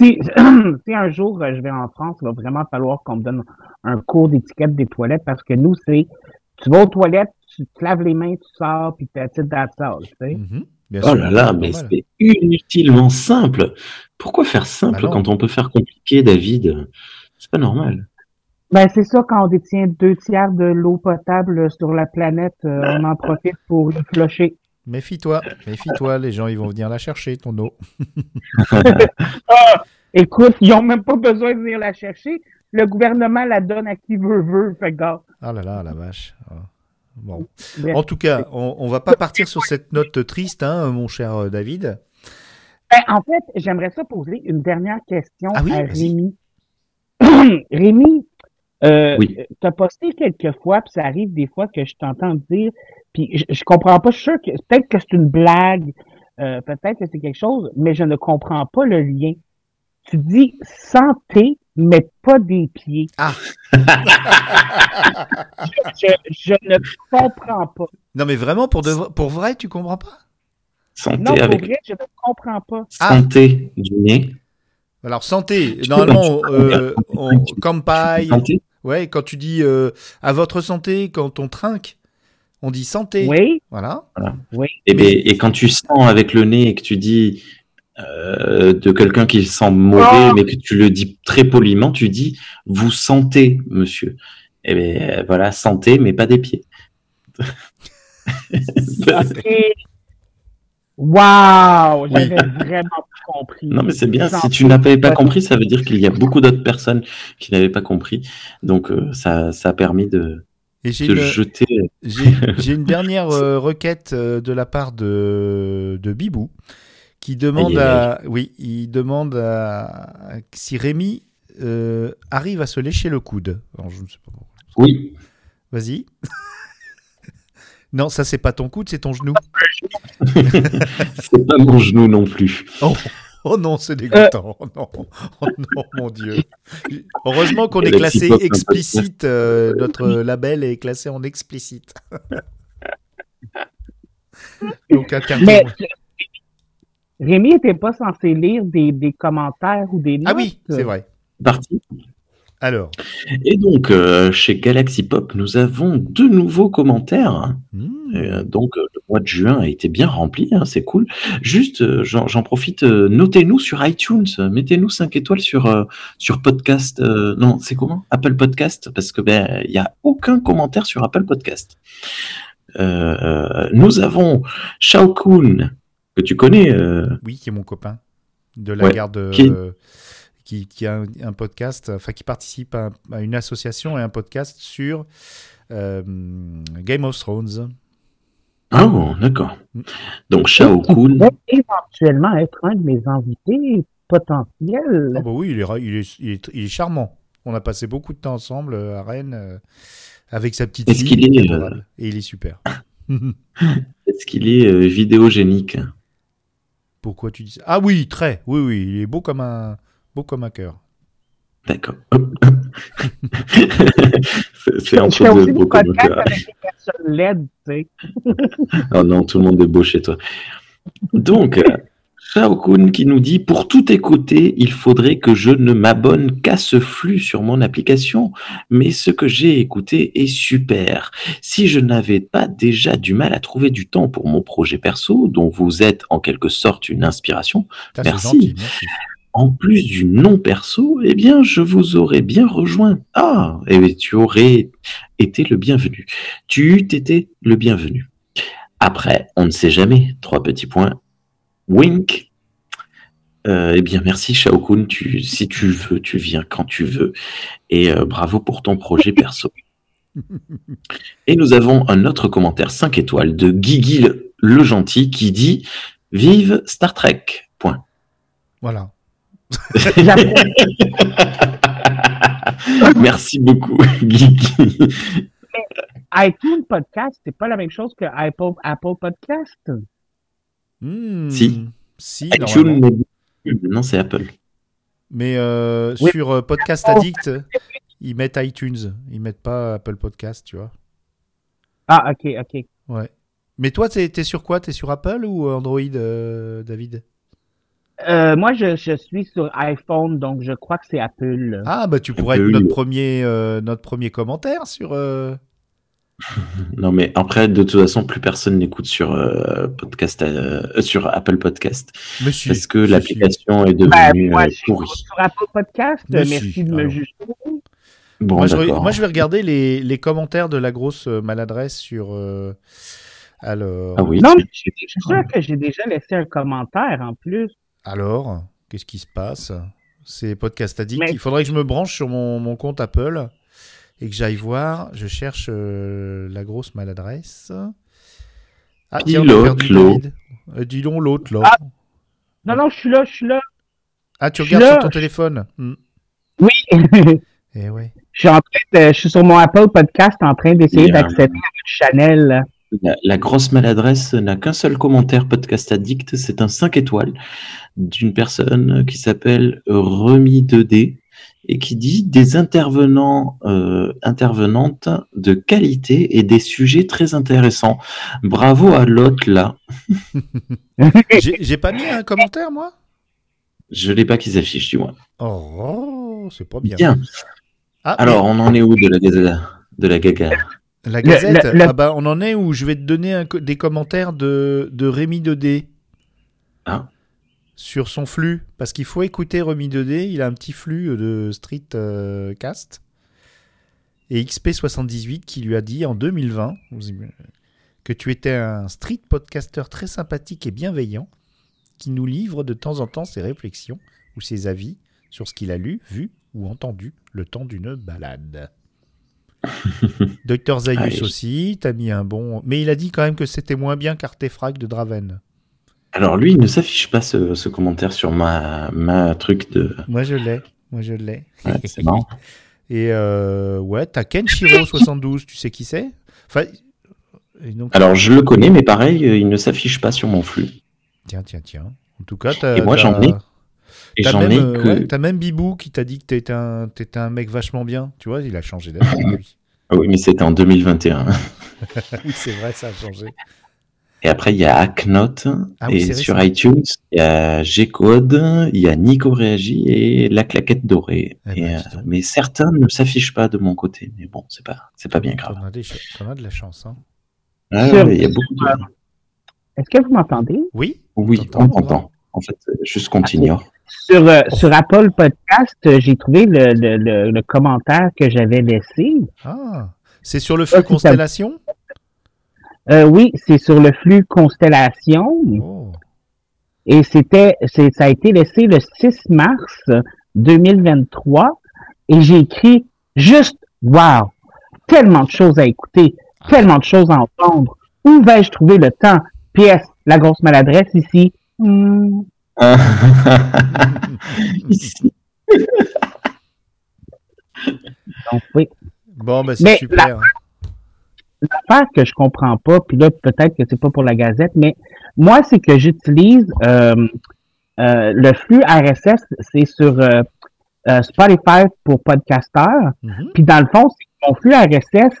Si, si un jour je vais en France, il va vraiment falloir qu'on me donne un cours d'étiquette des toilettes parce que nous, c'est tu vas aux toilettes, tu te laves les mains, tu sors, puis t'as titre that's all, tu sais. Bien Oh sûr, là là, mais c'est inutilement simple. Pourquoi faire simple Bah quand on peut faire compliqué, David? C'est pas normal. Ben, c'est ça, quand on détient deux tiers de l'eau potable sur la planète, euh, on en profite pour y flusher. Méfie-toi, méfie-toi, les gens ils vont venir la chercher ton eau. Écoute, ils ont même pas besoin de venir la chercher. Le gouvernement la donne à qui veut, veut. Fait gars, Ah là là, la vache. Ah. Bon. En tout cas, on, on va pas partir sur cette note triste, hein, mon cher euh, David. Ben, en fait, j'aimerais ça poser une dernière question Ah oui, à. Rémi. Rémi, euh, Oui. t'as posté quelques fois, puis ça arrive des fois que je t'entends dire, puis je, je comprends pas, je suis sûr que peut-être que c'est une blague, euh, peut-être que c'est quelque chose, mais je ne comprends pas le lien. Tu dis santé, mais pas des pieds. Ah. je, ne comprends pas. Non mais vraiment, pour, de, pour vrai, tu comprends pas? Santé Non, pour avec vrai, je ne comprends pas. Ah. santé du nez. Alors santé, normalement, euh, on, campagne, Santé. ouais, quand tu dis euh, à votre santé, quand on trinque, on dit santé. Oui, Voilà. Et, Mais- ben, et quand tu sens avec le nez et que tu dis euh, de quelqu'un qui sent mauvais, Oh. mais que tu le dis très poliment, tu dis vous sentez, monsieur. Et ben voilà, santé, mais pas des pieds. Wow, j'avais vraiment pas compris. non, mais c'est bien. Si tu n'avais pas compris, ça veut dire qu'il y a beaucoup d'autres personnes qui n'avaient pas compris. Donc euh, ça, ça a permis de, Et j'ai de une, jeter. j'ai- j'ai une dernière euh, requête euh, de la part de, de Bibou qui demande à, oui, il demande à, si Rémi euh, arrive à se lécher le coude. Alors, je ne sais pas pourquoi. Oui. Vas-y. non, ça c'est pas ton coude, c'est ton genou. C'est pas mon genou non plus. Oh non, c'est dégoûtant. Oh non, oh non, mon Dieu. Heureusement qu'on est classé un explicite. euh, notre label est classé en explicite. Donc interdit. Mais Rémi était pas censé lire des, des commentaires ou des notes. Ah oui, c'est vrai. Parti. Alors. Et donc, euh, chez Galaxy Pop, nous avons deux nouveaux commentaires. hmm, Euh, donc, euh, le mois de juin a été bien rempli, hein, c'est cool. Juste, euh, j'en profite, euh, notez-nous sur iTunes, mettez-nous 5 étoiles sur, euh, sur podcast. euh, non, c'est comment? Apple Podcast, parce que ben il y a aucun commentaire sur Apple Podcast. Nous avons Shao Kun, que tu connais. euh, Oui, qui est mon copain de la Ouais. garde. Qui- euh, Qui, qui a un, podcast, enfin qui participe à, à une association et un podcast sur euh, Game of Thrones. Ah, bon, d'accord. Mm. Donc, Shao Kun. pourrait éventuellement être un de mes invités potentiels. Ah bah oui, il est, il, est, il, est, il est charmant. On a passé beaucoup de temps ensemble à Rennes euh, avec sa petite Est-ce fille. qu'il est, euh. Et il est super. Est-ce qu'il est euh, vidéogénique? Pourquoi tu dis ça? Ah oui, très. Oui, oui, il est beau comme un, beau comme un cœur. D'accord. c'est commentaires. avec des personnes LED, tu sais. Oh non, tout le monde est beau chez toi. Donc, euh, Shao Kun qui nous dit Pour tout écouter, il faudrait que je ne m'abonne qu'à ce flux sur mon application, mais ce que j'ai écouté est super. Si je n'avais pas déjà du mal à trouver du temps pour mon projet perso, dont vous êtes en quelque sorte une inspiration, Merci. gentil, merci. en plus du non perso, eh bien, je vous aurais bien rejoint. Ah, et tu aurais été le bienvenu. Tu eût été le bienvenu. Après, on ne sait jamais. Trois petits points. Wink. Euh, eh bien, merci Shao Kun. Tu, si tu veux, tu viens quand tu veux. Et euh, bravo pour ton projet perso. Et nous avons un autre commentaire 5 étoiles de Guigui le, le gentil qui dit Vive Star Trek. Point. Voilà. Merci beaucoup, Guigui. iTunes Podcast, c'est pas la même chose que Apple, Apple Podcast. Hmm, Si. Si, iTunes, mais- non, c'est Apple. Mais euh, Oui. sur euh, Podcast Addict, ils mettent iTunes. Ils mettent pas Apple Podcast, tu vois. Ah, ok, ok. Ouais. Mais toi, t'es es sur quoi? T'es sur Apple ou Android, euh, David? Euh, moi, je, je suis sur iPhone, donc je crois que c'est Apple. Ah, bah tu pourrais Apple. être notre premier, euh, notre premier commentaire sur. euh, Non, mais après, de toute façon, plus personne n'écoute sur euh, podcast, euh, sur Apple Podcast si, parce que l'application est devenue moi, euh, suis pourrie. sur Apple Podcast. Merci de me alors. juger. Bon, Moi je, d'accord. moi, je vais regarder les, les commentaires de la grosse euh, maladresse sur. euh, Alors. Ah oui. Non, mais je suis sûr que j'ai déjà laissé un commentaire en plus. Alors, qu'est-ce qui se passe? C'est Podcast Addict. Mais- Il faudrait que je me branche sur mon, mon compte Apple et que j'aille voir. Je cherche euh, la grosse maladresse. Ah, tiens, on a perdu. David. Euh, dis donc l'autre, là. Ah. Non, non, je suis là, je suis là. Ah, tu regardes sur ton téléphone Hmm. Oui. Eh ouais. je suis en train de, je suis sur mon Apple Podcast en train d'essayer d'accéder à Chanel. La, la grosse maladresse n'a qu'un seul commentaire podcast addict, c'est un 5 étoiles d'une personne qui s'appelle Remi 2D et qui dit des intervenants, euh, intervenantes de qualité et des sujets très intéressants. Bravo à l'autre là. J'ai pas mis un commentaire, moi? Je l'ai pas qu'ils affichent, du moins. Oh, c'est pas bien. Bien. Ah, Alors, on en est où de la gaga De la gaga la Gazette, ah bah, on en est où? Je vais te donner un co- des commentaires de, de Rémi 2D. Ah. Sur son flux. Parce qu'il faut écouter Rémi 2D. Il a un petit flux de Street euh, Cast. Et XP78 qui lui a dit en 2020 vous im- que tu étais un street podcaster très sympathique et bienveillant qui nous livre de temps en temps ses réflexions ou ses avis sur ce qu'il a lu, vu ou entendu le temps d'une balade. Docteur Zayus Allez. aussi, t'as mis un bon. Mais il a dit quand même que c'était moins bien qu'Artefrag de Draven. Alors, lui, il ne s'affiche pas ce, ce commentaire sur ma, ma truc de. Moi je l'ai, moi je l'ai. Ouais, c'est marrant. Et euh, ouais, t'as Kenshiro72, tu sais qui c'est? Enfin, et donc- Alors, je le connais, mais pareil, euh, il ne s'affiche pas sur mon flux. Tiens, tiens, tiens. En tout cas, t'as. Et moi, j'en ai- Et T'as j'en même, ai euh, que. ouais, t'as même Bibou qui t'a dit que t'étais un, t'étais un mec vachement bien. Tu vois, il a changé d'avis. lui. Ah oui, mais c'était en 2021. oui, c'est vrai, ça a changé. Et après, il y a Hacknote. Ah oui, et sur iTunes, il y a G-Code, il y a Nico Réagi et La Claquette Dorée. Eh ben, Et, euh, mais certains ne s'affichent pas de mon côté. Mais bon, c'est pas, c'est pas bien grave. Des t'en as de la chance. Hein. Ah ouais, il y a beaucoup de... Est-ce que vous m'entendez? Oui Oui, on t'entend. En fait, juste qu'on t'ignore. Sur, euh, sur Apple Podcast, j'ai trouvé le, le, le, le commentaire que j'avais laissé. Ah, c'est sur le c'est Constellation? Euh, oui, c'est sur le flux Constellation Oh. et c'était, ça a été laissé le 6 mars 2023 et j'ai écrit juste wow, tellement de choses à écouter, tellement de choses à entendre. Où vais-je trouver le temps? PS, la grosse maladresse ici. Hmm, Ici. donc oui. Bon, bah c'est super. L'affaire que je comprends pas, puis là, peut-être que c'est pas pour la Gazette, mais moi, c'est que j'utilise euh, euh, le flux RSS, c'est sur euh, euh, Spotify pour podcasteurs. Mhm. Puis dans le fond, mon flux RSS,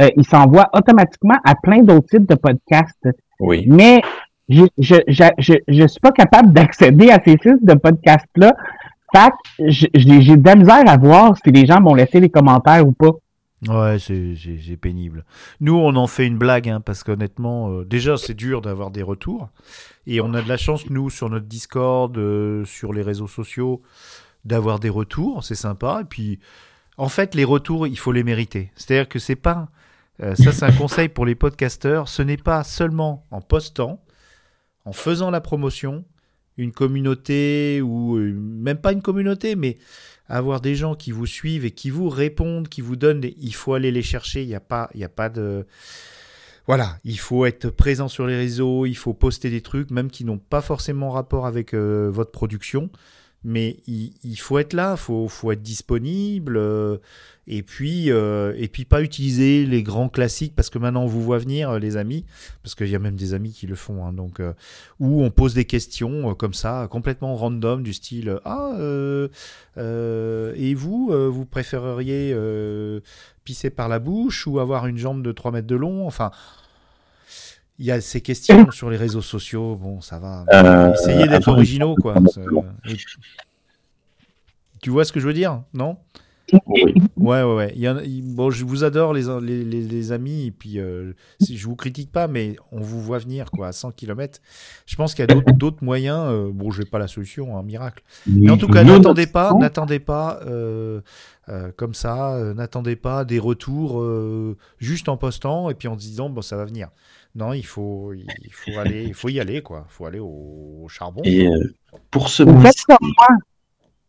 euh, il s'envoie automatiquement à plein d'autres types de podcasts. Oui. Mais je je, je, je, je suis pas capable d'accéder à ces sites de podcasts-là. Fait que j'ai de la misère à voir si les gens m'ont laissé les commentaires ou pas. Ouais, c'est pénible. Nous, on en fait une blague, hein, parce qu'honnêtement, euh, déjà, c'est dur d'avoir des retours. Et on a de la chance, nous, sur notre Discord, euh, sur les réseaux sociaux, d'avoir des retours. C'est sympa. Et puis, en fait, les retours, il faut les mériter. C'est-à-dire que c'est pas. euh, ça, c'est un conseil pour les podcasteurs. Ce n'est pas seulement en postant, en faisant la promotion, une communauté ou même pas une communauté, mais avoir des gens qui vous suivent et qui vous répondent, qui vous donnent, il faut aller les chercher. Il n'y a pas, il y a pas de, voilà, il faut être présent sur les réseaux, il faut poster des trucs, même qui n'ont pas forcément rapport avec euh, votre production. Mais il, il faut être là, faut, faut être disponible, euh, et puis euh, et puis pas utiliser les grands classiques parce que maintenant on vous voit venir, euh, les amis, parce qu'il y a même des amis qui le font, hein, donc euh, où on pose des questions euh, comme ça, complètement random, du style ah et vous, vous préféreriez pisser par la bouche ou avoir une jambe de 3 mètres de long, enfin. Il y a ces questions sur les réseaux sociaux, bon, ça va. Essayez d'être originaux, quoi. 3 mètres Ça- de long. et- Tu vois ce que je veux dire, non? Oui. Ouais, ouais, ouais. Il y en a- il- bon, je vous adore, les, les, les, les amis, et puis euh, si, je vous critique pas, mais on vous voit venir, quoi, à 100 km. Je pense qu'il y a d'autres- moyens. euh, bon, je n'ai pas la solution, un miracle. Mais en tout cas, n'attendez pas, n'attendez pas euh, euh, comme ça, euh, n'attendez pas des retours euh, juste en postant et puis en se disant bon ça va venir. Non, il faut, il faut aller, il faut y aller quoi. Il faut aller au, au charbon. Et euh, pour ce Vous mois faites comme moi,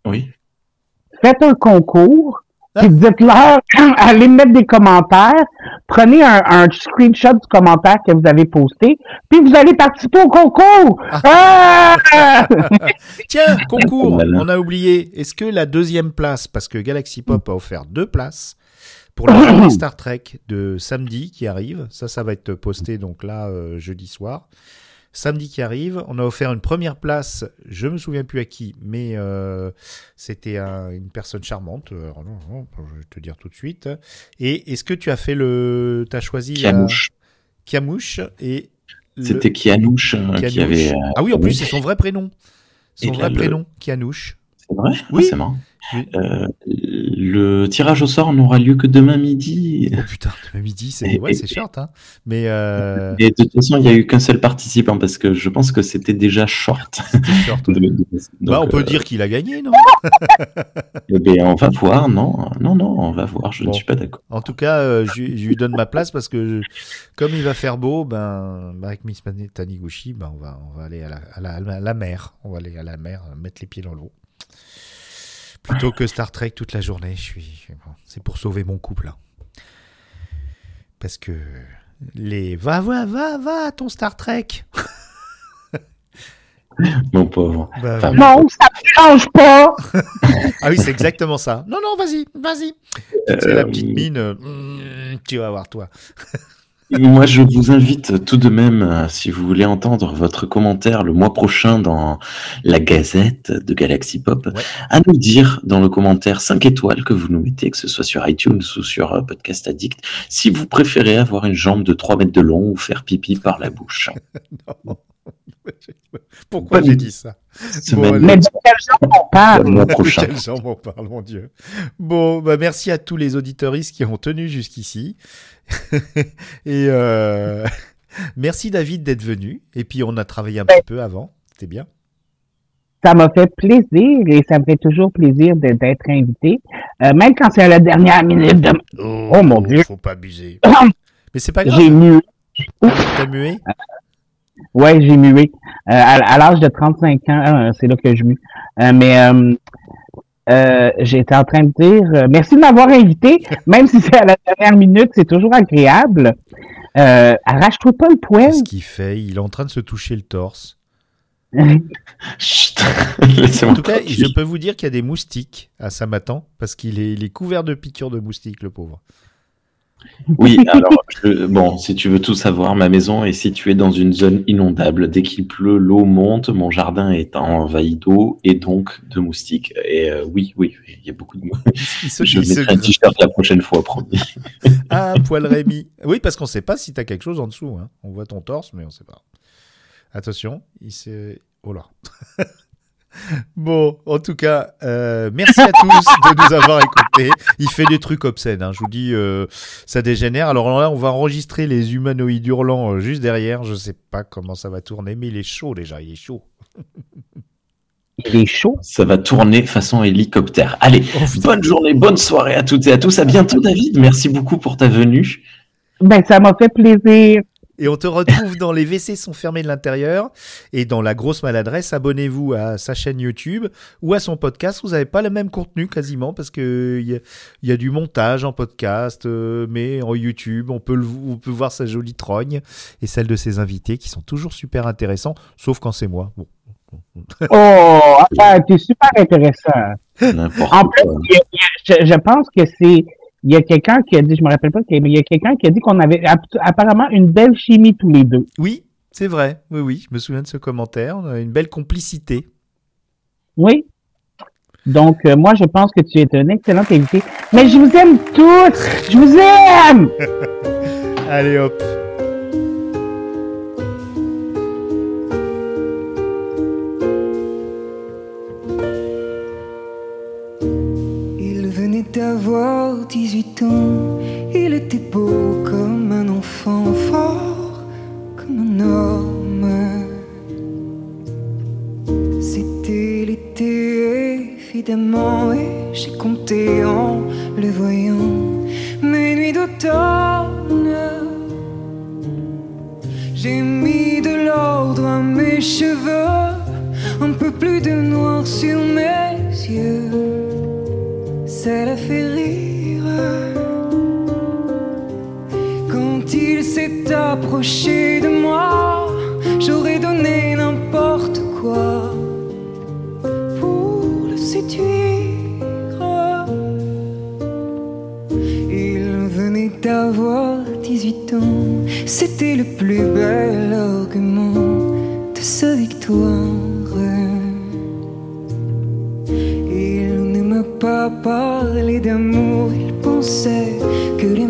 oui. Faites un concours, Ah. puis dites-leur, allez mettre des commentaires, prenez un, un screenshot du commentaire que vous avez posté, puis vous allez participer au concours. Ah! Tiens, concours, on a oublié. Est-ce que la deuxième place, parce que Galaxy Pop a offert deux places pour la journée Star Trek de samedi qui arrive, ça, ça va être posté donc là euh, jeudi soir. Samedi qui arrive. On a offert une première place, je me souviens plus à qui, mais euh, c'était un- une personne charmante. euh, Alors, non, non, je vais te dire tout de suite. Et est-ce que tu as fait le. Tu as choisi. la- Kianouche. Kiamouche et. le- C'était Kianouche euh, qui avait. Ah oui, en plus, c'est son vrai prénom. Son Et vrai là, le- prénom, Kianouche. C'est vrai? Oui. Ah, C'est marrant. Oui. Euh, le tirage au sort n'aura lieu que demain midi. Oh putain, demain midi, c'est ouais, c'est short, hein. Mais euh, Et de toute façon, il n'y a eu qu'un seul participant parce que je pense que c'était déjà short. short. Bah, on peut euh, dire qu'il a gagné, non? Eh bien, on va voir, non, non, non, on va voir. Je Bon. ne suis pas d'accord. En tout cas, je, je lui donne ma place parce que je- comme il va faire beau, ben, ben, avec Miss Taniguchi, ben, on va, on va aller à la, à, la, à la mer. On va aller à la mer, mettre les pieds dans l'eau. Plutôt que Star Trek toute la journée, je suis. c'est pour sauver mon couple. hein. Parce que les va va va va ton Star Trek. Mon pauvre. Bah, Enfin. Non, ça ne change pas. Ah oui, c'est exactement ça. Non non, vas-y, vas-y. C'est la Euh, petite mine. euh, mm, tu vas voir toi. Moi, je vous invite tout de même, euh, si vous voulez entendre votre commentaire le mois prochain dans la Gazette de Galaxy Pop, Ouais. à nous dire dans le commentaire 5 étoiles que vous nous mettez, que ce soit sur iTunes ou sur euh, Podcast Addict, si vous préférez avoir une jambe de 3 mètres de long ou faire pipi par la bouche. Pourquoi j'ai dit ça. Mais de quel genre on le parle? prochain. Quel gens m'en parle, mon Dieu. Bon, bah merci à tous les auditoristes qui ont tenu jusqu'ici. Et euh, merci David d'être venu. Et puis on a travaillé un petit peu avant. C'était bien. Ça m'a fait plaisir et ça me fait toujours plaisir de- d'être invité, Euh, même quand c'est à la dernière minute de... Oh, mon Dieu. Faut pas abuser. Mais c'est pas grave. J'ai mué. T'as mué? Ouais, j'ai mué. Euh, à, à l'âge de 35 ans, euh, c'est là que je mue. Euh, mais euh, euh, j'étais en train de dire euh, merci de m'avoir invité, même si c'est à la dernière minute, c'est toujours agréable. Euh, arrache-toi pas le poil. Qu'est-ce qu'il fait? Il est en train de se toucher le torse. Chut, En tout cas, je peux vous dire qu'il y a des moustiques à Samatan parce qu'il est, il est couvert de piqûres de moustiques, le pauvre. Oui, alors, je- bon, si tu veux tout savoir, ma maison est située dans une zone inondable. Dès qu'il pleut, l'eau monte, mon jardin est envahi d'eau et donc de moustiques. Et euh, oui, oui, oui, il y a beaucoup de moustiques. Je mettrai un t-shirt la prochaine fois, promis. Ah, poil Rémi. Oui, parce qu'on sait pas si t'as quelque chose en dessous. hein. On voit ton torse, mais on sait pas. Attention, il s'est. Oh là. Bon, en tout cas, euh, merci à tous de nous avoir écoutés. Il fait des trucs obscènes. hein. Je vous dis, euh, ça dégénère. Alors là, on va enregistrer les humanoïdes hurlants euh, juste derrière. Je sais pas comment ça va tourner, mais il est chaud déjà. Il est chaud. Il est chaud. Ça va tourner façon hélicoptère. Allez, Oh, bonne journée, bonne soirée à toutes et à tous. À bientôt, David. Merci beaucoup pour ta venue. Ben, ça m'a fait plaisir. Et on te retrouve dans Les WC sont fermés de l'intérieur. Et dans La Grosse Maladresse, abonnez-vous à sa chaîne YouTube ou à son podcast. Vous n'avez pas le même contenu quasiment parce que il y, a- il y a du montage en podcast, euh, mais en YouTube, on peut, le, on peut voir sa jolie trogne et celle de ses invités qui sont toujours super intéressants, sauf quand c'est moi. Bon. Oh, enfin, t'es super intéressant. En plus, je pense que c'est. Il y a quelqu'un qui a dit, je me rappelle pas, mais il y a quelqu'un qui a dit qu'on avait ap- apparemment une belle chimie tous les deux. Oui, c'est vrai. Oui, oui, je me souviens de ce commentaire. On a une belle complicité. Oui. Donc, euh, moi, je pense que tu es un excellent invité. Mais je vous aime tous! Je vous aime! Allez hop. 18 ans, il était beau comme un enfant, fort comme un homme. C'était l'été, évidemment, et j'ai compté en le voyant mes nuits d'automne. J'ai mis de l'ordre à mes cheveux, un peu plus de noir sur mes yeux ça l'a fait s'est approché de moi, j'aurais donné n'importe quoi pour le séduire. Il venait d'avoir 18 ans, c'était le plus bel argument sa victoire. Il n'aimait pas parler d'amour, il pensait que les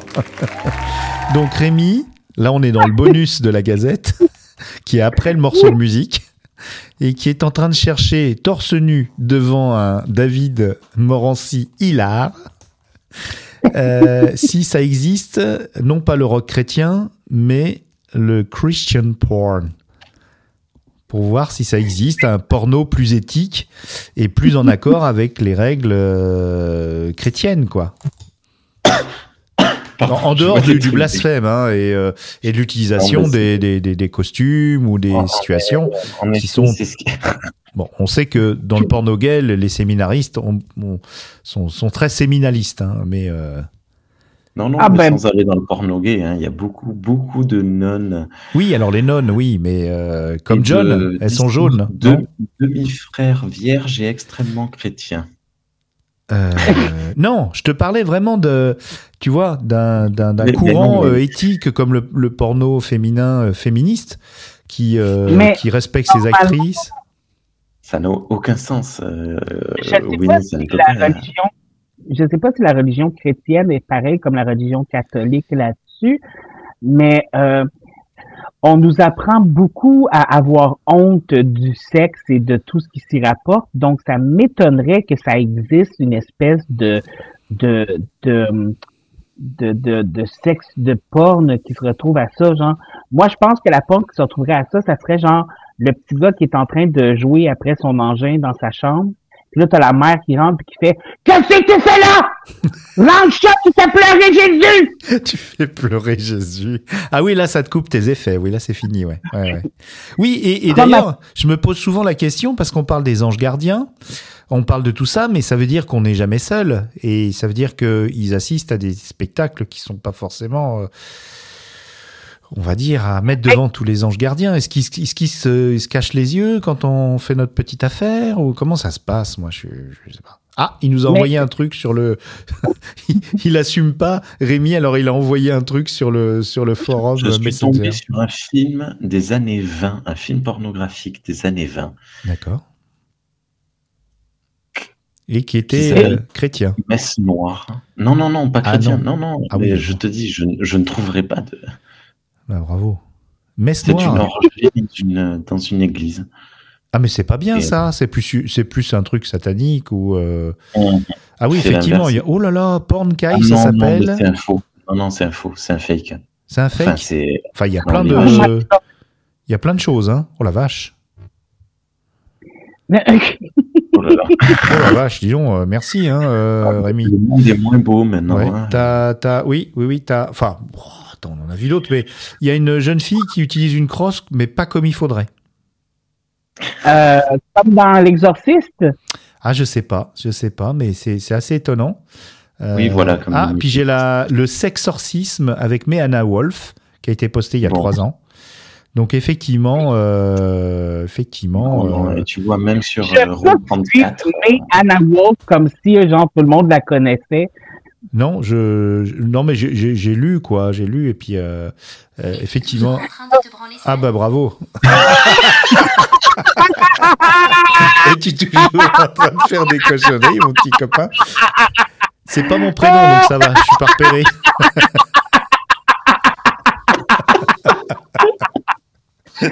Donc Rémi, là on est dans le bonus de la Gazette, qui est après le morceau de musique, et qui est en train de chercher torse nu devant un David Morancy hilar. euh, si ça existe, non pas le rock chrétien, mais le Christian porn. Pour voir si ça existe, un porno plus éthique et plus en accord avec les règles euh, chrétiennes, quoi. En, en dehors du, du blasphème hein, et, euh, et de l'utilisation des, mais des, des, des costumes ou des En- en- situations. En qui sont- c'est ce qui- Bon, on sait que dans le porno gay, les séminaristes ont- ont- sont, sont très séminalistes, hein, mais euh, Non, non, Ah mais ben- sans aller dans le porno gay, hein, il y a beaucoup, beaucoup de nonnes. oui, alors les nonnes, oui, mais euh, comme et de- John, elles sont jaunes. De, non demi-frères vierges et extrêmement chrétiens. Euh, non, je te parlais vraiment de, tu vois, d'un courant non, mais- euh, éthique comme le, le porno féminin euh, féministe qui euh, Mais- qui respecte ses actrices. Ça n'a aucun sens. euh, Je sais ne si je sais pas si la religion chrétienne est pareille comme la religion catholique là-dessus, mais euh, on nous apprend beaucoup à avoir honte du sexe et de tout ce qui s'y rapporte. Donc, ça m'étonnerait que ça existe une espèce de de de de, de, sexe de porn qui se retrouve à ça, genre. Moi, je pense que la porn qui se retrouverait à ça, ça serait genre le petit gars qui est en train de jouer après son engin dans sa chambre. Puis là, t'as la mère qui rentre et qui fait Qu'est-ce que tu fais là? Range ça, tu t'as pleuré Jésus! tu fais pleurer Jésus. Ah oui, là, ça te coupe tes effets. Oui, là, c'est fini, ouais. ouais, ouais. Oui, et, et d'ailleurs, je me pose souvent la question parce qu'on parle des anges gardiens, on parle de tout ça, mais ça veut dire qu'on n'est jamais seul. Et ça veut dire qu'ils assistent à des spectacles qui sont pas forcément, euh, on va dire, à mettre devant tous les anges gardiens. Est-ce qu'ils se, cachent les yeux quand on fait notre petite affaire ou comment ça se passe? Moi, je, je sais pas. Ah, il nous a Mais- envoyé un truc sur le. il, il assume pas, Rémi. Alors il a envoyé un truc sur le sur le forum Je suis Messenger. tombé sur un film des années 20, un film pornographique des années 20. D'accord. Et qui était euh, chrétien. Messe noire. Non, non, non, pas Ah, chrétien. non. non, non. Ah mais oui, je te dis, je, je ne trouverai pas de. Bah, bravo. Messe C'est une noire. orgie dans une église. Ah mais c'est pas bien Et- ça. C'est plus c'est plus un truc satanique ou. euh, On- Ah oui effectivement. Il y a... Oh là là, Porn Kai, Ah ça non, non, s'appelle. c'est un faux. Non, non, c'est un faux. C'est un fake. C'est un Enfin, fake. c'est. Enfin, il y a plein de. Il y a plein de choses, hein. Oh la vache. Mais- Oh là là. Oh la vache, dis donc, euh, merci, hein, euh, Rémi. Le monde est moins beau maintenant. Ouais, hein. t'as, t'as, oui, oui, oui, t'as, enfin, attends, on en a vu d'autres, mais il y a une jeune fille qui utilise une crosse, mais pas comme il faudrait. Euh, comme dans L'Exorciste? Ah, je sais pas, je sais pas, mais c'est, assez étonnant. Euh, Oui, voilà, comme ah, puis j'ai la, le sexorcisme avec Meana Wolf, qui a été posté il y a Bon. trois ans. Donc effectivement, euh, effectivement, Non, non, euh, et tu vois, même sur euh, si 34. mais Anna Wolf comme si, genre, tout le monde la connaissait. Non, je, je- non mais j'ai- lu quoi, j'ai lu et puis euh, euh, effectivement. Ah bah bravo. Es-tu toujours en train de faire des cochonneries, mon petit copain C'est pas mon prénom, donc ça va, je suis pas repéré.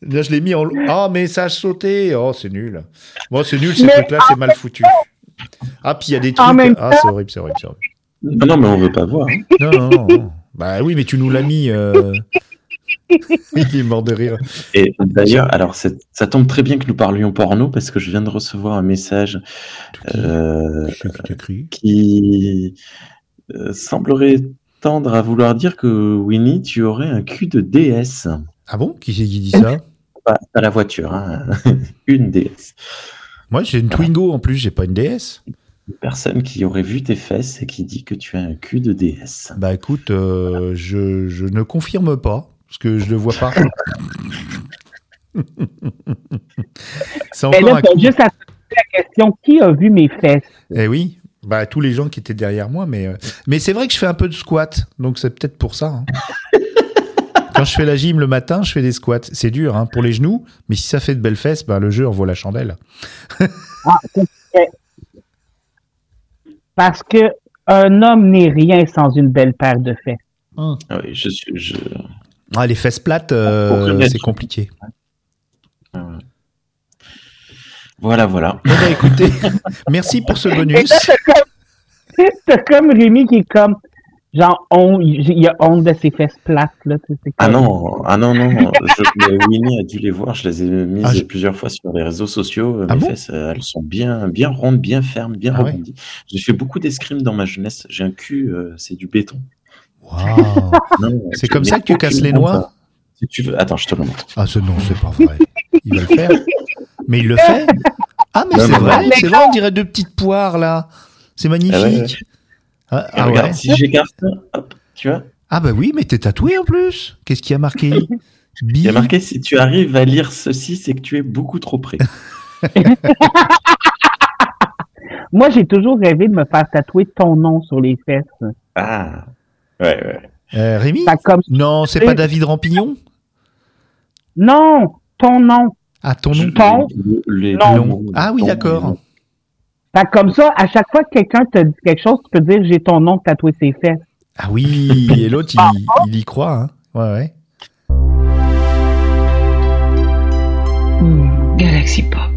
Là, je l'ai mis en. Ah, message sauté Oh, c'est nul. Bon, c'est nul, ces Mais- trucs-là, c'est mal foutu. Ah, puis il y a des trucs. même Ah, c'est horrible, c'est horrible, c'est horrible. Non, non, mais on veut pas voir. Non, non, non. Bah oui, mais tu nous l'as mis. euh, Il est mort de rire. Et d'ailleurs, alors ça tombe très bien que nous parlions porno parce que je viens de recevoir un message euh, Qui qui euh, semblerait tendre à vouloir dire que Winnie, tu aurais un cul de DS. Ah bon? Qui c'est qui dit ça? Pas à la voiture, hein. une DS. Moi, j'ai une Twingo en plus, j'ai pas une DS. Une personne qui aurait vu tes fesses et qui dit que tu as un cul de DS. Bah écoute, euh, je, je ne confirme pas, parce que je le vois pas. c'est Mais encore là, un t'as coup. juste à la question qui a vu mes fesses? Eh oui, bah tous les gens qui étaient derrière moi, mais euh, mais c'est vrai que je fais un peu de squat, donc c'est peut-être pour ça. hein. Quand je fais la gym le matin, je fais des squats. C'est dur hein, pour les genoux, mais si ça fait de belles fesses, bah, le jeu envoie la chandelle. Ah, c'est. Parce que un homme n'est rien sans une belle paire de fesses. Ah oui, je suis. Je... Ah, les fesses plates, euh, remettre- c'est compliqué. Voilà, voilà. Eh ben, écoutez, merci pour ce bonus. t'as comme, comme Rémi qui est comme, genre, on, il y a honte de ses fesses plates, là. tu sais, c'est Ah non, ah non, non. Je, Winnie a dû les voir. Je les ai mises Ah, je- plusieurs fois sur les réseaux sociaux. Ah Mes bon? fesses, euh, elles sont bien, bien rondes, bien fermes, bien Ah ouais? rebondies. J'ai fait beaucoup d'escrime dans ma jeunesse. J'ai un cul, euh, c'est du béton. Non, C'est comme ça que tu casses les noix? Si tu veux, attends, je te le montre. Ah, ce non, c'est pas vrai. Il va le faire. Mais il le fait. Ah, mais c'est vrai, c'est vrai, on dirait deux petites poires là. C'est magnifique. Ah, Et ah regarde, ouais. si j'écarte, hop, tu vois. Ah bah oui, mais t'es tatoué en plus. Qu'est-ce qui a marqué? Il y a marqué si tu arrives à lire ceci, c'est que tu es beaucoup trop près. Moi, j'ai toujours rêvé de me faire tatouer ton nom sur les fesses. Ah, ouais, ouais. Euh, Rémi? Comme, Non, c'est pas David Rampignon? Non, ton nom. Ah, ton nom Ton- le- Non. Ah oui, d'accord. Fait que comme ça, à chaque fois que quelqu'un te dit quelque chose, tu peux dire j'ai ton nom tatoué ses fesses. Ah oui, et l'autre, il, il y croit. Hein. Ouais, ouais. Galaxy Pop.